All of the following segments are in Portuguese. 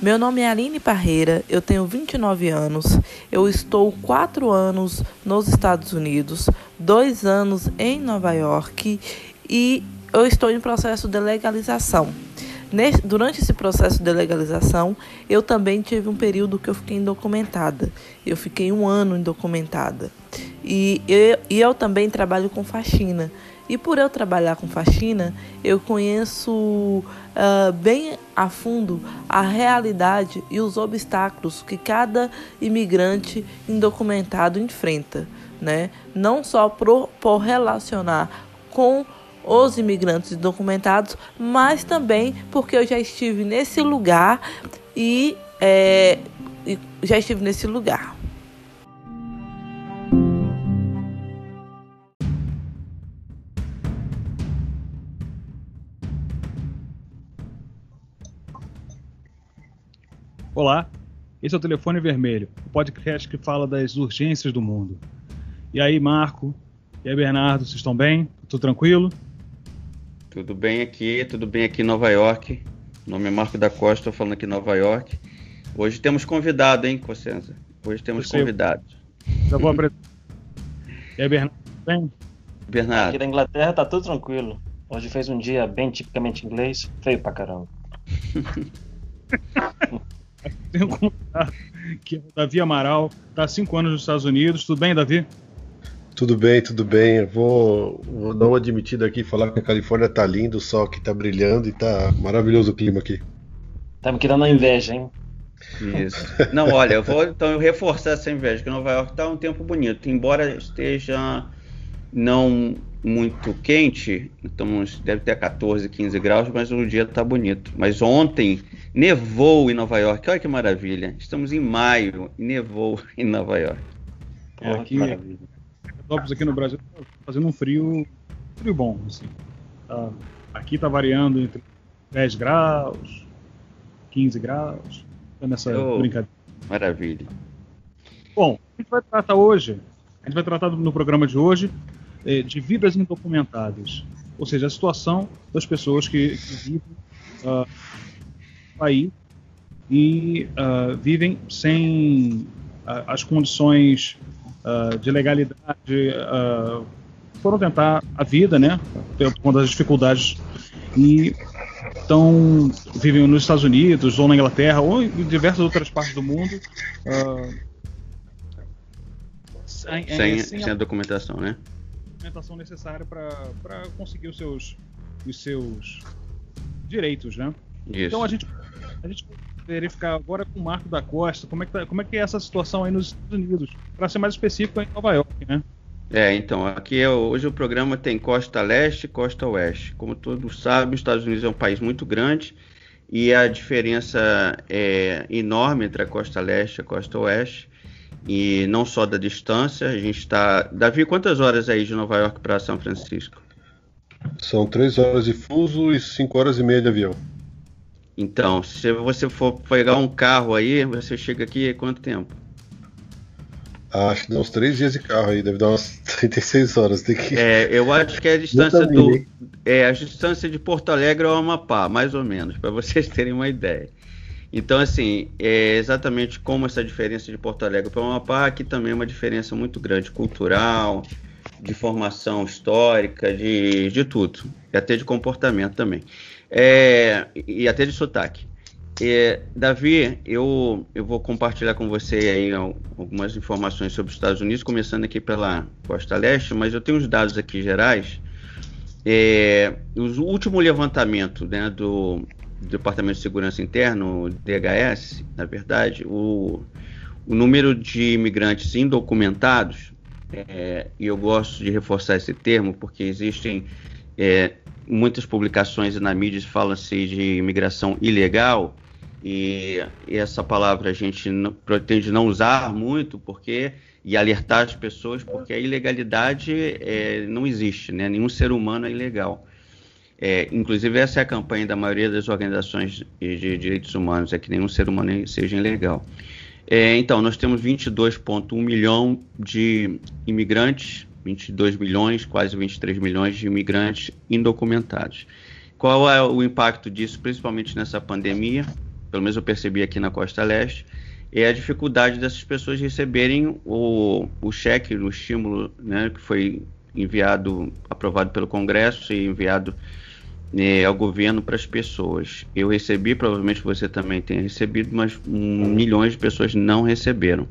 Meu nome é Aline Parreira, eu tenho 29 anos, eu estou 4 anos nos Estados Unidos, 2 anos em Nova York e eu estou em processo de legalização. Durante esse processo de legalização, eu também tive um período que eu fiquei indocumentada. Eu fiquei um ano indocumentada. E eu, e eu também trabalho com faxina. E por eu trabalhar com faxina, eu conheço uh, bem a fundo a realidade e os obstáculos que cada imigrante indocumentado enfrenta, né? Não só por, por relacionar com os imigrantes documentados, mas também porque eu já estive nesse lugar e, é, e já estive nesse lugar. Olá, esse é o Telefone Vermelho, o podcast que fala das urgências do mundo. E aí, Marco? E aí, Bernardo, vocês estão bem? Tudo tranquilo? Tudo bem aqui, tudo bem aqui em Nova York. Meu nome é Marco da Costa, estou falando aqui em Nova York. Hoje temos convidado, hein, Cossenza? Hoje temos Você. convidado. Já vou apresentar. E aí, Bernardo, bem? Bernardo. Aqui da Inglaterra tá tudo tranquilo. Hoje fez um dia bem tipicamente inglês, feio pra caramba. Tem um convidado que é o Davi Amaral, tá há cinco anos nos Estados Unidos. Tudo bem, Davi? Tudo bem, tudo bem. Eu vou, vou dar uma admitida aqui falar que a Califórnia tá lindo, o sol aqui tá brilhando e tá maravilhoso o clima aqui. Tá me querendo a inveja, hein? Isso. Não, olha, eu vou então reforçar essa inveja, que Nova York tá um tempo bonito, embora esteja não muito quente, então deve ter 14, 15 graus, mas o dia tá bonito. Mas ontem nevou em Nova York, olha que maravilha. Estamos em maio e nevou em Nova York. Pô, aqui, maravilha. Petrópolis aqui no Brasil tá fazendo um frio, frio bom, assim. Tá, aqui tá variando entre 10 graus, 15 graus, tá nessa oh, brincadeira. Maravilha. Bom, a gente vai tratar hoje, a gente vai tratar no programa de hoje eh, de vidas indocumentadas, ou seja, a situação das pessoas que, que vivem uh, país e uh, vivem sem uh, as condições uh, de legalidade foram tentar a vida, né? Por conta das dificuldades e estão vivem nos Estados Unidos ou na Inglaterra ou em diversas outras partes do mundo uh, sem, sem, sem, a, documentação, né? Documentação necessária para conseguir os seus os seus direitos, né? Isso. Então a gente a gente verificar agora com o Marco da Costa como é que, tá, como é, que é essa situação aí nos Estados Unidos, para ser mais específico em Nova York, né? É, então, aqui é, hoje o programa tem costa leste e costa oeste. Como todos sabem, os Estados Unidos é um país muito grande e a diferença é enorme entre a costa leste e a costa oeste. E não só da distância, a gente está. Davi, quantas horas aí de Nova York para São Francisco? São três horas de fuso e cinco horas e meia de avião. Então, se você for pegar um carro aí, você chega aqui quanto tempo? Ah, acho que dá uns três dias de carro aí, deve dar umas 36 horas. Tem que... É, eu acho que é a distância do. É, a distância de Porto Alegre ao Amapá, mais ou menos, para vocês terem uma ideia. Então, assim, é exatamente como essa diferença de Porto Alegre para Amapá, aqui também é uma diferença muito grande, cultural, de formação histórica, de, de tudo, e até de comportamento também. É, e até de sotaque. É, Davi, eu, eu vou compartilhar com você aí algumas informações sobre os Estados Unidos, começando aqui pela costa leste, mas eu tenho os dados aqui gerais. É, o último levantamento né, do, Departamento de Segurança Interno, DHS, na verdade, o, o número de imigrantes indocumentados, é, e eu gosto de reforçar esse termo porque existem é, muitas publicações na mídia falam-se de imigração ilegal e, e, essa palavra a gente não, pretende não usar muito porque e alertar as pessoas porque a ilegalidade é, não existe, né? Nenhum ser humano é ilegal. É, inclusive essa é a campanha da maioria das organizações de, direitos humanos, é que nenhum ser humano seja ilegal. É, então, nós temos 22,1 milhão de imigrantes 22 milhões, quase 23 milhões de imigrantes indocumentados. Qual é o impacto disso, principalmente nessa pandemia? pelo menos eu percebi aqui na Costa Leste, é a dificuldade dessas pessoas receberem o, o cheque, o estímulo, né, que foi enviado, aprovado pelo Congresso e enviado é, ao governo para as pessoas. Eu recebi, provavelmente você também tenha recebido, mas milhões de pessoas não receberam.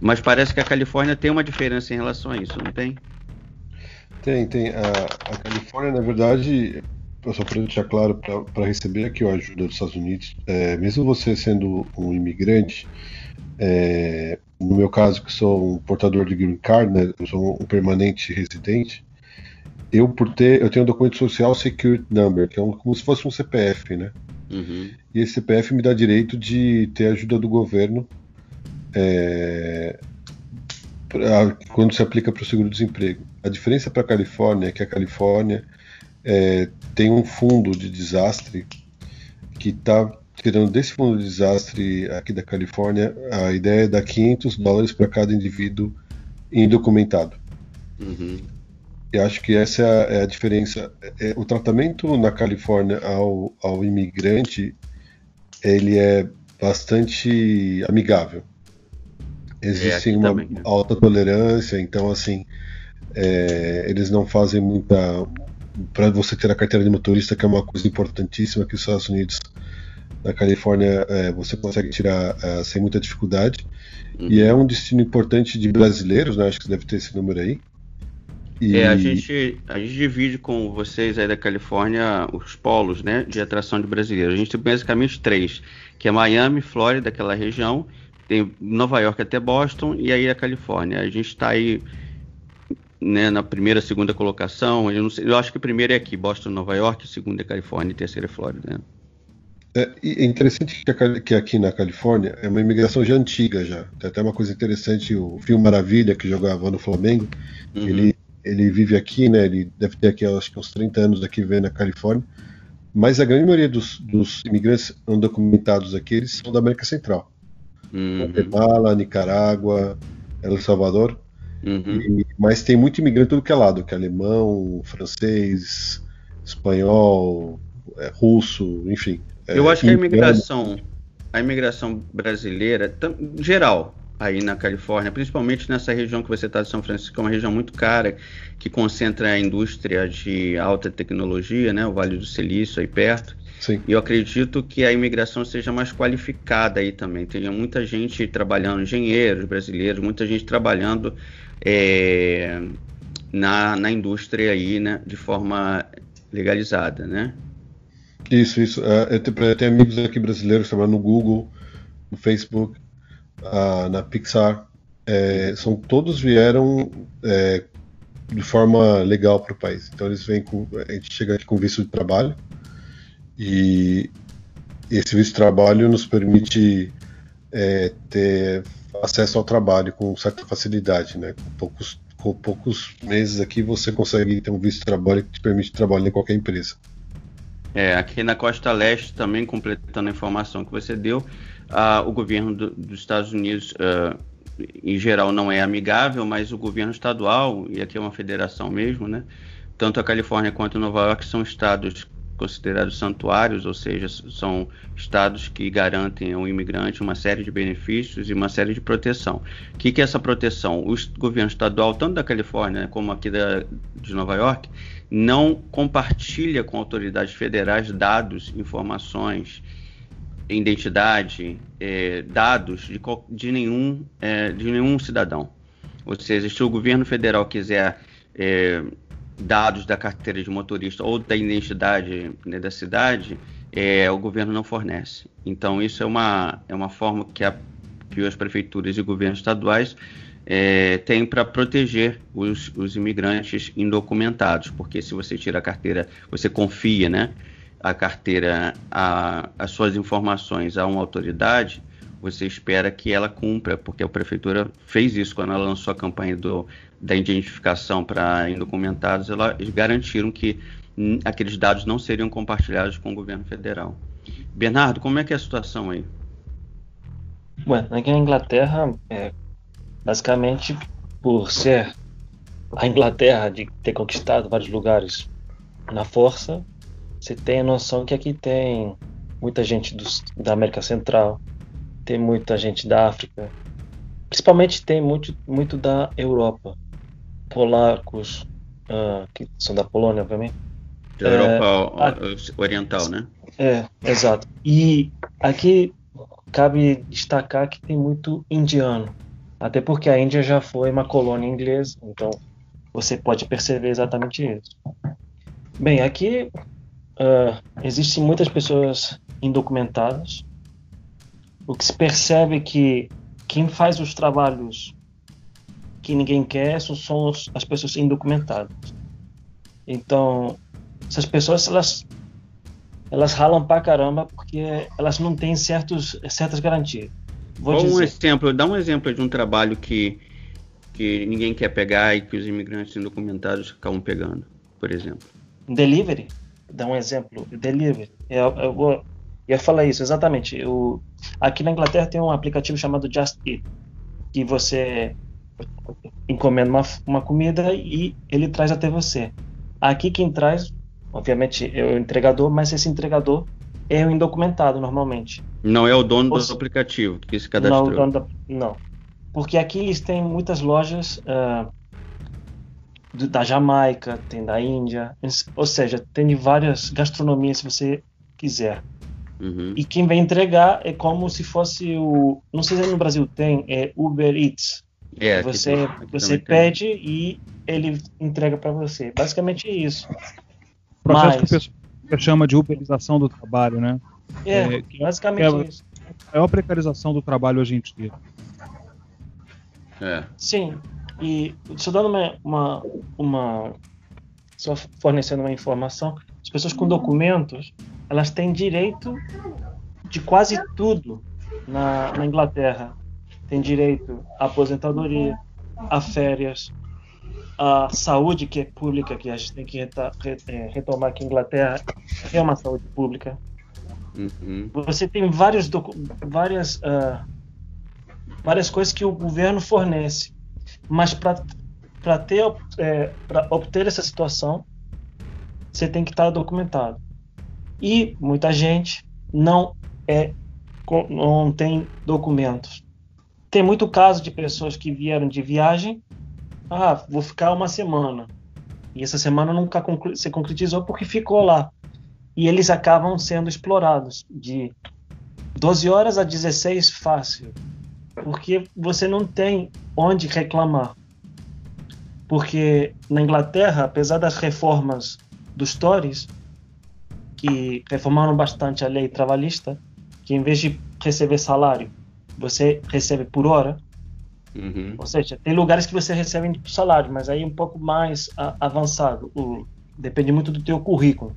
Mas parece que a Califórnia tem uma diferença em relação a isso, não tem? Tem, tem. A, a Califórnia, na verdade, só para deixar claro, para receber aqui a ajuda dos Estados Unidos, é, mesmo você sendo um imigrante, é, no meu caso, que sou um portador de green card, né, eu sou um permanente residente, eu por ter, eu tenho um documento social security number, que é um, como se fosse um CPF, né? Uhum. E esse CPF me dá direito de ter ajuda do governo é, pra, quando se aplica para o seguro-desemprego. A diferença para a Califórnia é que a Califórnia é, tem um fundo de desastre que está tirando desse fundo de desastre aqui da Califórnia, a ideia é dar 500 dólares para cada indivíduo indocumentado. Uhum. Eu acho que essa é a, é a diferença. É, o tratamento na Califórnia ao, ao imigrante ele é bastante amigável. Existe é, uma também, né? alta tolerância, então assim é, eles não fazem muita para você ter a carteira de motorista, que é uma coisa importantíssima que os Estados Unidos, na Califórnia, é, você consegue tirar é, sem muita dificuldade. Uhum. E é um destino importante de brasileiros, né? Acho que deve ter esse número aí. E... É, a gente, a gente divide com vocês aí da Califórnia os polos, né, de atração de brasileiros. A gente tem basicamente três, que é Miami, Flórida, aquela região, tem Nova York até Boston e aí a Califórnia. A gente está aí né, na primeira, segunda colocação. Eu, sei, eu, acho que o primeiro é aqui, Boston, Nova York, segundo é Califórnia e terceiro é Flórida. Né? É, é interessante que, que, aqui na Califórnia é uma imigração já antiga já. Tem até uma coisa interessante, o Fio Maravilha, que jogava no Flamengo, uhum. ele, ele vive aqui, né? Ele deve ter aqui, acho que uns 30 anos aqui vivendo na Califórnia. Mas a grande maioria dos, dos imigrantes undocumentados aqui, eles são da América Central. Uhum. Guatemala, Nicarágua, El Salvador. Uhum. E, mas tem muito imigrante tudo que é lado, que é alemão, francês, espanhol, é, russo, enfim. É, Eu acho que a imigração, a imigração brasileira, geral, aí na Califórnia, principalmente nessa região que você está de São Francisco, que é uma região muito cara, que concentra a indústria de alta tecnologia, né, o Vale do Silício aí perto. Sim. E eu acredito que a imigração seja mais qualificada aí também. Tem muita gente trabalhando, engenheiros brasileiros, muita gente trabalhando é, na, na indústria aí, né, de forma legalizada, né? Isso, isso. Uh, eu, tenho, eu, tenho, amigos aqui brasileiros que trabalham no Google, no Facebook, uh, na Pixar. É, são todos vieram é, de forma legal para o país. Então eles vêm com, a gente chega aqui com visto de trabalho e esse visto de trabalho nos permite é, ter acesso ao trabalho com certa facilidade, né? Com poucos, com poucos meses aqui você consegue ter um visto de trabalho que te permite trabalhar em qualquer empresa. É, aqui na Costa Leste, também completando a informação que você deu, uh, o governo do, dos Estados Unidos, uh, em geral, não é amigável, mas o governo estadual, e aqui é uma federação mesmo, né? Tanto a Califórnia quanto Nova York são estados considerados santuários, ou seja, são estados que garantem ao imigrante uma série de benefícios e uma série de proteção. O que, que é essa proteção? O governo estadual, tanto da Califórnia como aqui da, de Nova York, não compartilha com autoridades federais dados, informações, identidade, é, dados de, de, nenhum, é, de nenhum cidadão. Ou seja, se o governo federal quiser é, dados da carteira de motorista ou da identidade né, da cidade, o governo não fornece. Então, isso é uma, é uma forma que, a, que as prefeituras e governos estaduais têm para proteger os, os imigrantes indocumentados, porque se você tira a carteira, você confia né, a carteira, a, as suas informações a uma autoridade, você espera que ela cumpra, porque a prefeitura fez isso quando ela lançou a campanha do da identificação para indocumentados, eles garantiram que aqueles dados não seriam compartilhados com o governo federal. Bernardo, como é que é a situação aí? Bueno, aqui na Inglaterra, é, basicamente, por ser a Inglaterra de ter conquistado vários lugares na força, você tem a noção que aqui tem muita gente dos, da América Central, tem muita gente da África, principalmente tem muito, muito da Europa, polacos, uh, que são da Polônia, obviamente. Da Europa é, Oriental, né? É, exato. E aqui cabe destacar que tem muito indiano, até porque a Índia já foi uma colônia inglesa, então você pode perceber exatamente isso. Bem, aqui uh, existem muitas pessoas indocumentadas. O que se percebe é que quem faz os trabalhos que ninguém quer são as pessoas indocumentadas. Então, essas pessoas elas elas ralam pra caramba porque elas não têm certos, certas garantias. Vou Qual dizer. um exemplo? Dá um exemplo de um trabalho que, que ninguém quer pegar e que os imigrantes indocumentados acabam pegando, por exemplo. Delivery? Dá um exemplo. Delivery. Eu, eu vou ia falar isso, exatamente. Eu, aqui na Inglaterra tem um aplicativo chamado Just Eat, que você encomenda uma, uma comida e ele traz até você. Aqui quem traz Obviamente é o entregador, mas esse entregador é o indocumentado normalmente. Não é o dono Ou do aplicativo que se cadastrou? Não, da, não. Porque aqui eles têm muitas lojas uh, da Jamaica, tem da Índia, ou seja, tem várias gastronomias se você quiser. Uhum. E quem vai entregar é como se fosse o. Não sei se no Brasil tem, é Uber Eats. É, você você pede tem. e ele entrega para você. Basicamente é isso processo Mas... que o pessoal chama de uberização do trabalho, né? É, é basicamente é, isso. A maior precarização do trabalho hoje em dia. É. Sim, e só dando uma, uma, uma, só fornecendo uma informação, as pessoas com documentos, elas têm direito de quase tudo na, na Inglaterra. Tem direito à aposentadoria, a férias, a saúde que é pública, que a gente tem que é, retomar que a Inglaterra é uma saúde pública. Uhum. Você tem vários várias uh, várias coisas que o governo fornece, mas para ter é, para obter essa situação você tem que estar documentado. E muita gente não é não tem documentos. Tem muito caso de pessoas que vieram de viagem ah, vou ficar uma semana. E essa semana nunca se concretizou porque ficou lá. E eles acabam sendo explorados de 12 horas a 16 fácil. Porque você não tem onde reclamar. Porque na Inglaterra, apesar das reformas dos Tories, que reformaram bastante a lei trabalhista, que em vez de receber salário, você recebe por hora, Uhum. Ou seja, tem lugares que você recebe por salário, mas aí um pouco mais a, avançado. O, depende muito do teu currículo.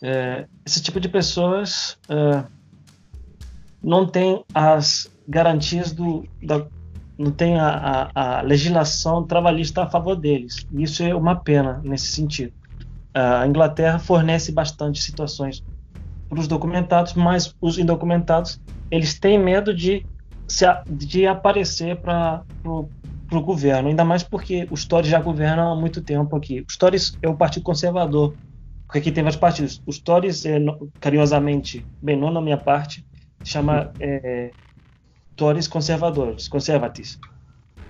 É, esse tipo de pessoas é, não tem as garantias do, da, não tem a, a, a, legislação trabalhista a favor deles. Isso é uma pena nesse sentido. A Inglaterra fornece bastante situações para os documentados, mas os indocumentados eles têm medo de de aparecer para o governo, ainda mais porque os Tories já governam há muito tempo aqui. Os Tories é o partido conservador, porque aqui tem vários partidos. Os Tories, é, carinhosamente, bem, não na minha parte, chama é, Tories conservadores, conservatives.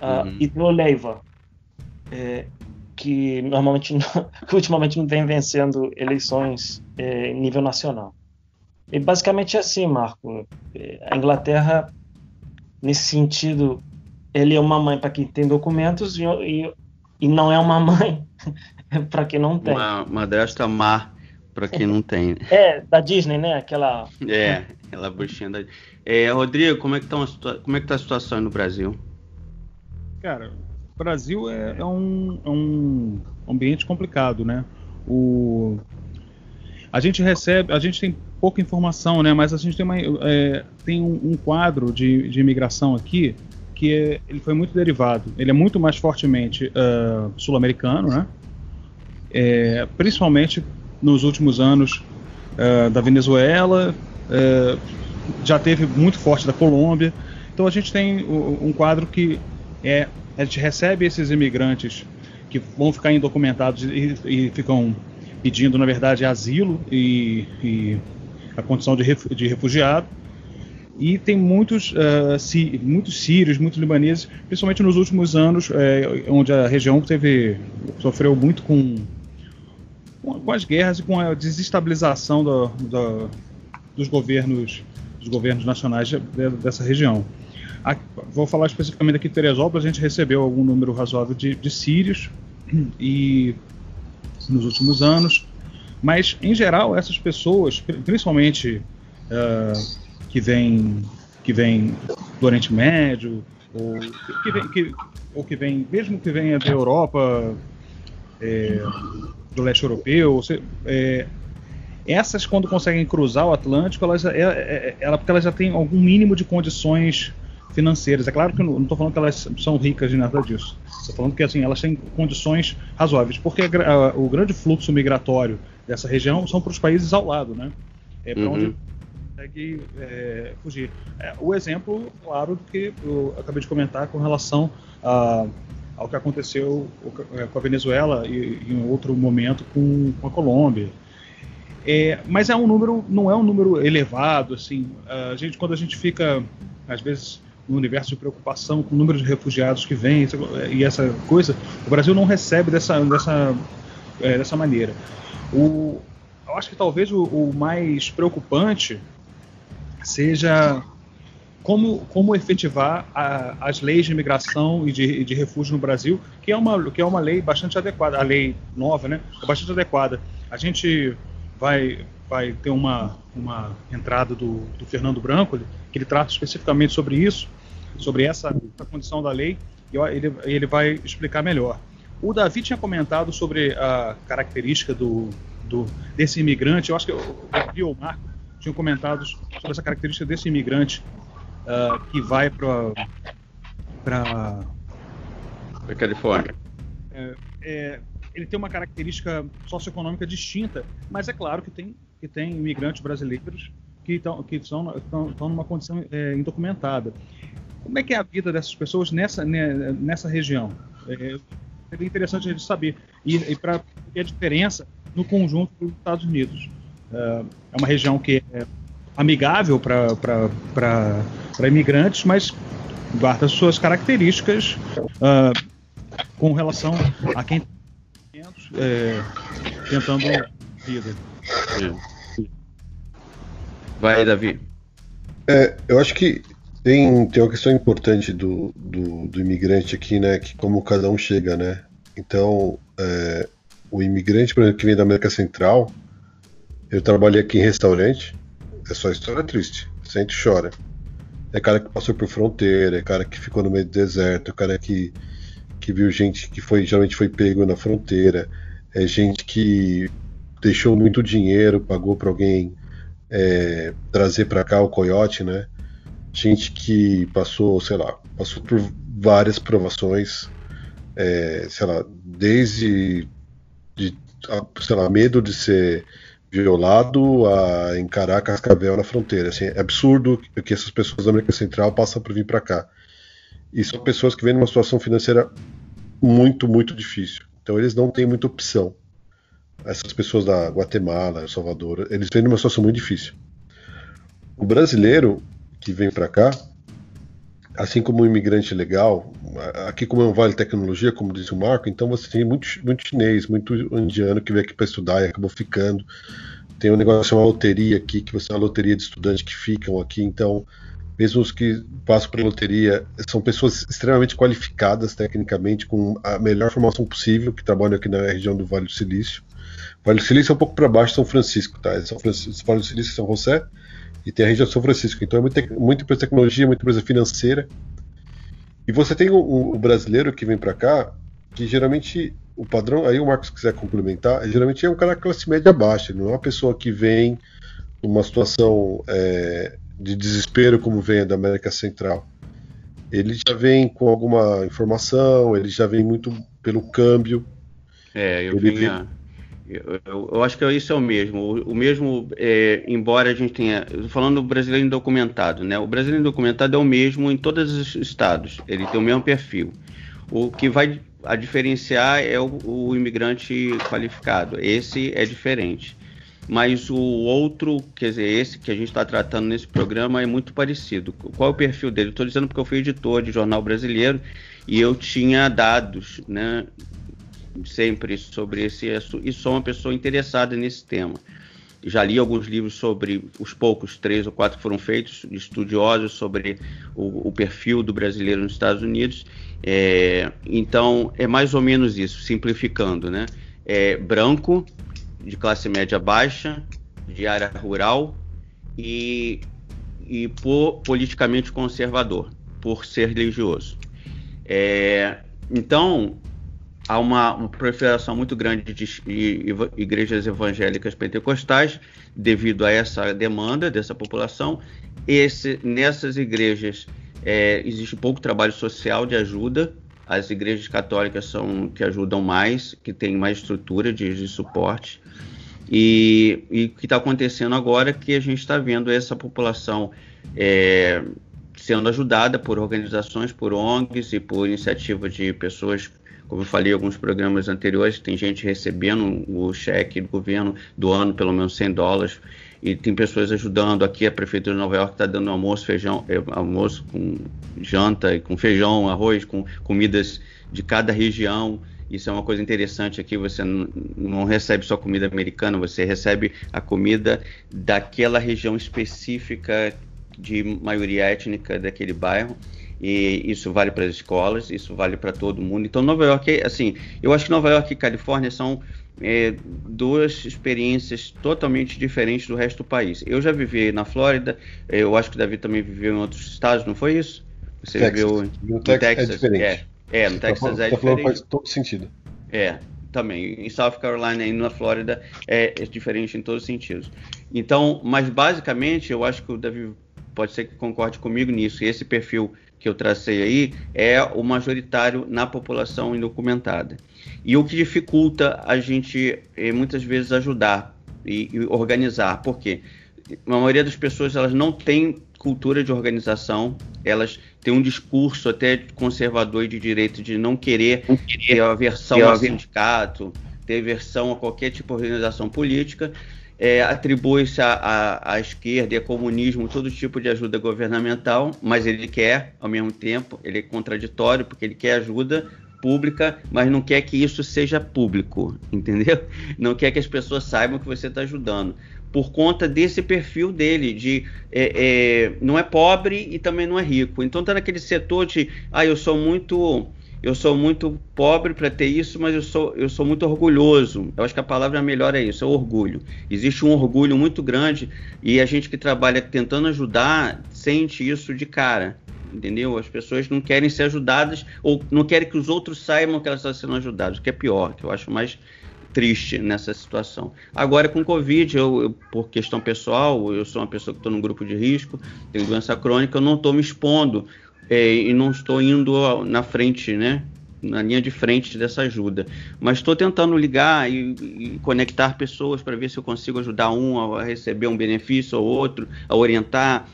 Uh, uhum. E o Leiva, é, que normalmente, que ultimamente não vem vencendo eleições é, em nível nacional. E basicamente é assim, Marco. É, a Inglaterra nesse sentido, ele é uma mãe para quem tem documentos e, e, e não é uma mãe para quem não tem. Uma madrasta má para quem não tem. É, da Disney, né? Aquela. É, aquela bruxinha da. É, Rodrigo, como é que tá, uma, como é que tá a situação no Brasil? Cara, o Brasil é, é, um, é um ambiente complicado, né? O, a gente recebe, a gente tem pouca informação, né? Mas a gente tem, uma, é, tem um, um, quadro de, de imigração aqui que é, ele foi muito derivado. Ele é muito mais fortemente uh, sul-americano, né? É, principalmente nos últimos anos uh, da Venezuela, uh, já teve muito forte da Colômbia. Então a gente tem um quadro que é a gente recebe esses imigrantes que vão ficar indocumentados e, e ficam pedindo, na verdade, asilo e, e a condição de, de refugiado. E tem muitos, uh, si, muitos sírios, muitos libaneses, principalmente nos últimos anos, é, onde a região teve sofreu muito com, com, as guerras e com a desestabilização do, do, dos governos dos governos nacionais de, de, dessa região. Vou falar especificamente aqui de Teresópolis, a gente recebeu algum número razoável de, de sírios e nos últimos anos, mas em geral essas pessoas, principalmente uh, que vêm que vem do Oriente Médio ou que vem, que, ou que vem mesmo que venha da Europa, é, do leste europeu, é, essas quando conseguem cruzar o Atlântico, elas, é, é, ela, porque elas já têm algum mínimo de condições financeiras. É claro que eu não estou falando que elas são ricas de nada disso. Estou falando que assim elas têm condições razoáveis, porque a, a, o grande fluxo migratório dessa região são para os países ao lado, né? É para uhum. onde consegue é, fugir. É, o exemplo, claro, que eu acabei de comentar com relação a, ao que aconteceu é, com a Venezuela e, em outro momento com, com a Colômbia. É, mas é um número, não é um número elevado, assim. A gente, quando a gente fica, às vezes, no universo de preocupação com o número de refugiados que vem e essa coisa, o Brasil não recebe dessa, dessa, é, dessa maneira. O, eu acho que talvez o, o mais preocupante seja como, como efetivar a, as leis de imigração e de, de, refúgio no Brasil, que é, uma, que é uma lei bastante adequada, a lei nova, né? É bastante adequada. A gente vai, vai ter uma, uma entrada do, do Fernando Branco, que ele trata especificamente sobre isso, sobre essa, essa condição da lei, e ele, ele vai explicar melhor. O Davi tinha comentado sobre a característica do, do desse imigrante, eu acho que o Davi ou o Marco tinham comentado sobre essa característica desse imigrante uh, que vai para para a Califórnia. É, é, ele tem uma característica socioeconômica distinta, mas é claro que tem que tem imigrantes brasileiros que estão que são estão numa condição é, indocumentada. Como é que é a vida dessas pessoas nessa né, nessa região? É, seria interessante a gente saber e, e para a diferença no conjunto dos Estados Unidos. É, é uma região que é amigável para imigrantes, mas guarda suas características uh, com relação a quem é, tentando vida. Vai, Davi. É, eu acho que tem, tem uma questão importante do, do, do, imigrante aqui, né? Que como cada um chega, né? Então, é, o imigrante, por exemplo, que vem da América Central, eu trabalhei aqui em restaurante, é só história triste. Sente e chora. É cara que passou por fronteira, é cara que ficou no meio do deserto, é cara que, que viu gente que foi geralmente foi pego na fronteira, é gente que deixou muito dinheiro, pagou para alguém é, trazer para cá o coiote, né? Gente que passou, sei lá, passou por várias provações, é, sei lá, desde de, sei lá, medo de ser violado a encarar cascavel na fronteira. Assim, é absurdo que essas pessoas da América Central passam por vir para cá. E são pessoas que vêm numa situação financeira muito, muito difícil. Então eles não têm muita opção. Essas pessoas da Guatemala, El Salvador, eles vêm numa situação muito difícil. O brasileiro que vem para cá, assim como o imigrante legal, aqui como é um vale tecnologia, como disse o Marco, então você tem muito, muito chinês, muito indiano que vem aqui para estudar e acabou ficando. Tem um negócio chamado loteria aqui, que você é uma loteria de estudantes que ficam aqui, então mesmo os que passam por loteria são pessoas extremamente qualificadas tecnicamente, com a melhor formação possível, que trabalham aqui na região do Vale do Silício. Vale do Silício é um pouco para baixo de São Francisco, tá? São Francisco, Vale do Silício São José, e tem a região de São Francisco. Então é muita, muita empresa de tecnologia, muita empresa financeira. E você tem o, o brasileiro que vem para cá, que geralmente o padrão, aí o Marcos quiser complementar, geralmente é um cara classe média baixa, não é uma pessoa que vem numa situação é, de desespero como vem a da América Central. Ele já vem com alguma informação, ele já vem muito pelo câmbio. É, eu ele vinha. Eu, eu, acho que isso é o mesmo. O, o mesmo, é, embora a gente tenha. Falando do brasileiro indocumentado, né? O brasileiro indocumentado é o mesmo em todos os estados. Ele tem o mesmo perfil. O que vai a diferenciar é o, o imigrante qualificado. Esse é diferente. mas o outro, quer dizer, esse que a gente está tratando nesse programa é muito parecido. Qual é o perfil dele? Estou dizendo porque eu fui editor de jornal brasileiro e eu tinha dados, né, sempre sobre esse assunto, e sou uma pessoa interessada nesse tema. Já li alguns livros sobre os poucos, três ou quatro que foram feitos, estudiosos sobre o, o perfil do brasileiro nos Estados Unidos. É, então, é mais ou menos isso, simplificando, né? É branco, de classe média baixa, de área rural e, e por, politicamente conservador, por ser religioso. É, então, há uma, uma, proliferação muito grande de, igrejas evangélicas pentecostais devido a essa demanda dessa população. Esse, nessas igrejas é, existe pouco trabalho social de ajuda. As igrejas católicas são que ajudam mais, que têm mais estrutura de, de suporte. E, e o que está acontecendo agora é que a gente está vendo essa população é, sendo ajudada por organizações, por ONGs e por iniciativa de pessoas, como eu falei em alguns programas anteriores, tem gente recebendo o cheque do governo do ano, pelo menos 100 dólares, e tem pessoas ajudando. Aqui a Prefeitura de Nova York está dando almoço, feijão, é, almoço com janta, com feijão, arroz, com comidas de cada região. Isso é uma coisa interessante aqui. Você não recebe só comida americana, você recebe a comida daquela região específica de maioria étnica daquele bairro. E isso vale para as escolas, isso vale para todo mundo. Então, Nova York, assim, eu acho que Nova York e Califórnia são é, duas experiências totalmente diferentes do resto do país. Eu já vivi na Flórida, eu acho que o Davi também viveu em outros estados, não foi isso? Você Texas. viveu no, no Texas, Texas, é diferente. É. É, no Texas tá é diferente. faz todo sentido. É, também. Em South Carolina e na Flórida é, é, diferente em todos os sentidos. Então, mas basicamente, eu acho que o Davi pode ser que concorde comigo nisso. Esse perfil que eu tracei aí é o majoritário na população indocumentada. E o que dificulta a gente é, muitas vezes ajudar e, e organizar. Por quê? A maioria das pessoas elas não tem cultura de organização, elas têm um discurso até conservador e de direito de não querer, ter aversão ao sindicato, ter aversão a qualquer tipo de organização política, é, atribui-se à esquerda e a comunismo todo tipo de ajuda governamental, mas ele quer, ao mesmo tempo, ele é contraditório, porque ele quer ajuda pública, mas não quer que isso seja público, entendeu? Não quer que as pessoas saibam que você está ajudando por conta desse perfil dele, de é, é, não é pobre e também não é rico. Então está naquele setor de, ah, eu sou muito, eu sou muito pobre para ter isso, mas eu sou, eu sou muito orgulhoso. Eu acho que a palavra melhor é isso, é orgulho. Existe um orgulho muito grande e a gente que trabalha tentando ajudar sente isso de cara. Entendeu? As pessoas não querem ser ajudadas ou não querem que os outros saibam que elas estão sendo ajudadas, o que é pior, que eu acho mais triste nessa situação. Agora, com Covid, eu, eu, por questão pessoal, eu sou uma pessoa que estou num grupo de risco, tenho doença crônica, eu não estou me expondo é, e não estou indo na frente, né? Na linha de frente dessa ajuda. Mas estou tentando ligar e, e conectar pessoas para ver se eu consigo ajudar um a receber um benefício ou outro, a orientar.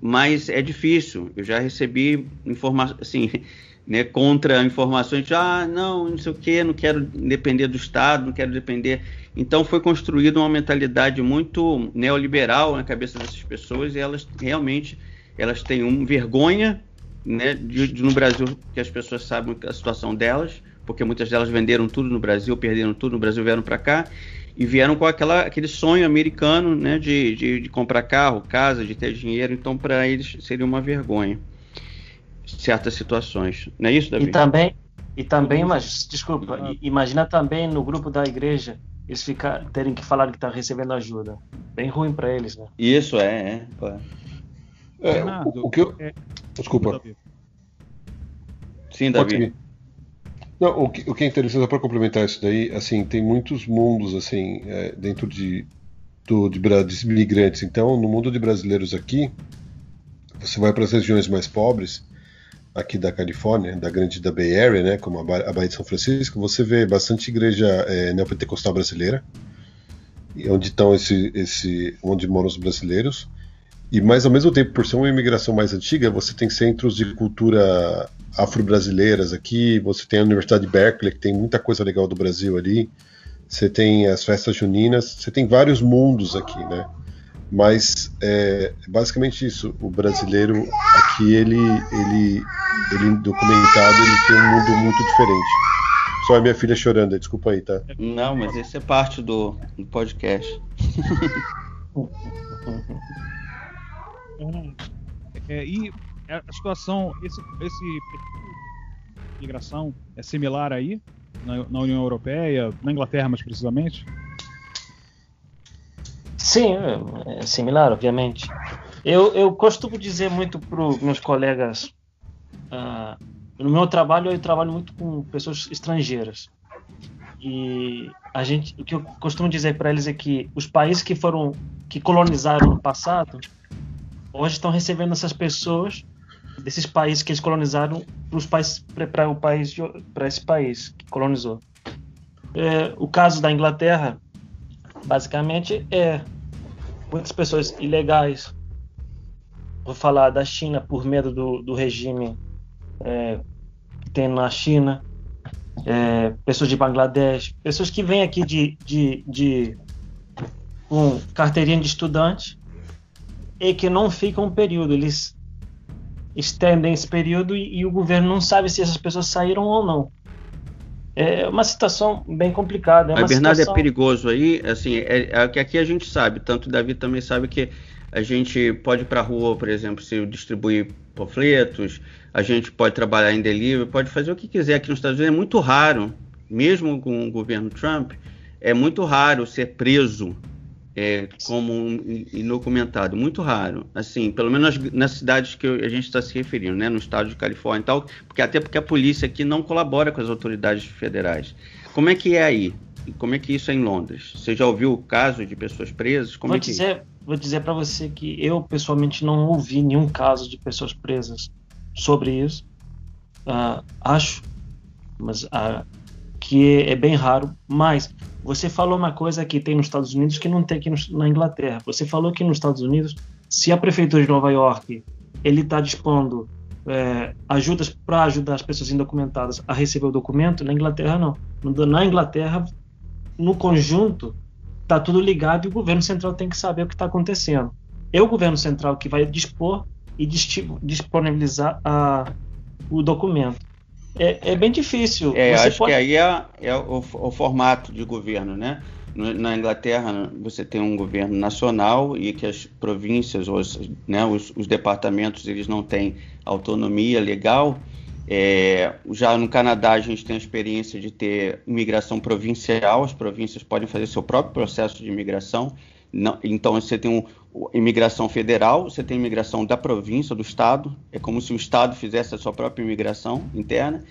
Mas é difícil. Eu já recebi informação, assim, né, contra informações de ah, não, não sei o que, não quero depender do Estado, não quero depender. Então foi construída uma mentalidade muito neoliberal na cabeça dessas pessoas e elas realmente elas têm um vergonha né, de, de, no Brasil que as pessoas sabem a situação delas, porque muitas delas venderam tudo no Brasil, perderam tudo no Brasil, vieram para cá e vieram com aquela, aquele sonho americano né, de, de, de comprar carro, casa, de ter dinheiro. Então para eles seria uma vergonha certas situações. Não é isso, Davi? E também, e também mas, desculpa, ah. imagina também no grupo da igreja eles ficar, terem que falar que estão tá recebendo ajuda. Bem ruim para eles, né? Isso, é. é, é o, o, que eu... Desculpa. Sim, Davi. Não, o, que, o que é interessante para complementar isso daí, assim, tem muitos mundos assim é, dentro de, do, de, de imigrantes. Então, no mundo de brasileiros aqui, você vai para as regiões mais pobres, aqui da Califórnia, da grande da Bay Area, né, como a, ba a Baía de São Francisco, você vê bastante igreja é, neopentecostal brasileira, onde estão esse, esse, onde moram os brasileiros. E mais ao mesmo tempo, por ser uma imigração mais antiga, você tem centros de cultura afro-brasileiras aqui, você tem a Universidade de Berkeley, que tem muita coisa legal do Brasil ali. você tem as festas juninas, você tem vários mundos aqui, né? Mas é basicamente isso. O brasileiro aqui ele ele ele documentado ele tem um mundo muito diferente. Só a minha filha chorando, desculpa aí, tá? Não, mas esse é parte do, do podcast. é, e a situação, esse, esse migração é similar aí na, na, União Europeia, na Inglaterra mais precisamente? Sim, é similar, obviamente. Eu, eu costumo dizer muito para os meus colegas, uh, no meu trabalho eu trabalho muito com pessoas estrangeiras e a gente, o que eu costumo dizer para eles é que os países que foram que colonizaram no passado hoje estão recebendo essas pessoas desses países que eles colonizaram para o país para esse país que colonizou. É, o caso da Inglaterra, basicamente, é muitas pessoas ilegais. Vou falar da China por medo do, do regime é, que tem na China. É, pessoas de Bangladesh, pessoas que vêm aqui de, de, de com carteirinha de estudante e que não ficam um período. Eles estendem esse período e, e, o governo não sabe se essas pessoas saíram ou não. É uma situação bem complicada. É Mas, Bernardo, situação... é perigoso aí, assim, é, é que aqui a gente sabe, tanto o Davi também sabe que a gente pode ir para a rua, por exemplo, se distribuir panfletos, a gente pode trabalhar em delivery, pode fazer o que quiser. Aqui nos Estados Unidos é muito raro, mesmo com o governo Trump, é muito raro ser preso é, como um indocumentado, muito raro, assim, pelo menos nas, nas cidades que a gente está se referindo, né, no estado de Califórnia e tal, porque até porque a polícia aqui não colabora com as autoridades federais. Como é que é aí? Como é que isso é em Londres? Você já ouviu o caso de pessoas presas? Como vou é que... dizer, vou dizer para você que eu pessoalmente não ouvi nenhum caso de pessoas presas sobre isso. Uh, acho, mas uh, que é, é bem raro. Mas você falou uma coisa que tem nos Estados Unidos que não tem aqui na Inglaterra. Você falou que nos Estados Unidos, se a prefeitura de Nova York ele está dispondo é, ajudas para ajudar as pessoas indocumentadas a receber o documento, na Inglaterra não. Na Inglaterra, no conjunto, está tudo ligado e o governo central tem que saber o que está acontecendo. É o governo central que vai dispor e disponibilizar a, o documento. É, é bem difícil. É, você acho pode... que aí é, é o, o, formato de governo, né? Na Inglaterra você tem um governo nacional e que as províncias, os, né, os, os departamentos, eles não têm autonomia legal. É, já no Canadá a gente tem a experiência de ter imigração provincial, as províncias podem fazer seu próprio processo de imigração. Não, então você tem um, imigração federal, você tem imigração da província, do estado. É como se o estado fizesse a sua própria imigração interna.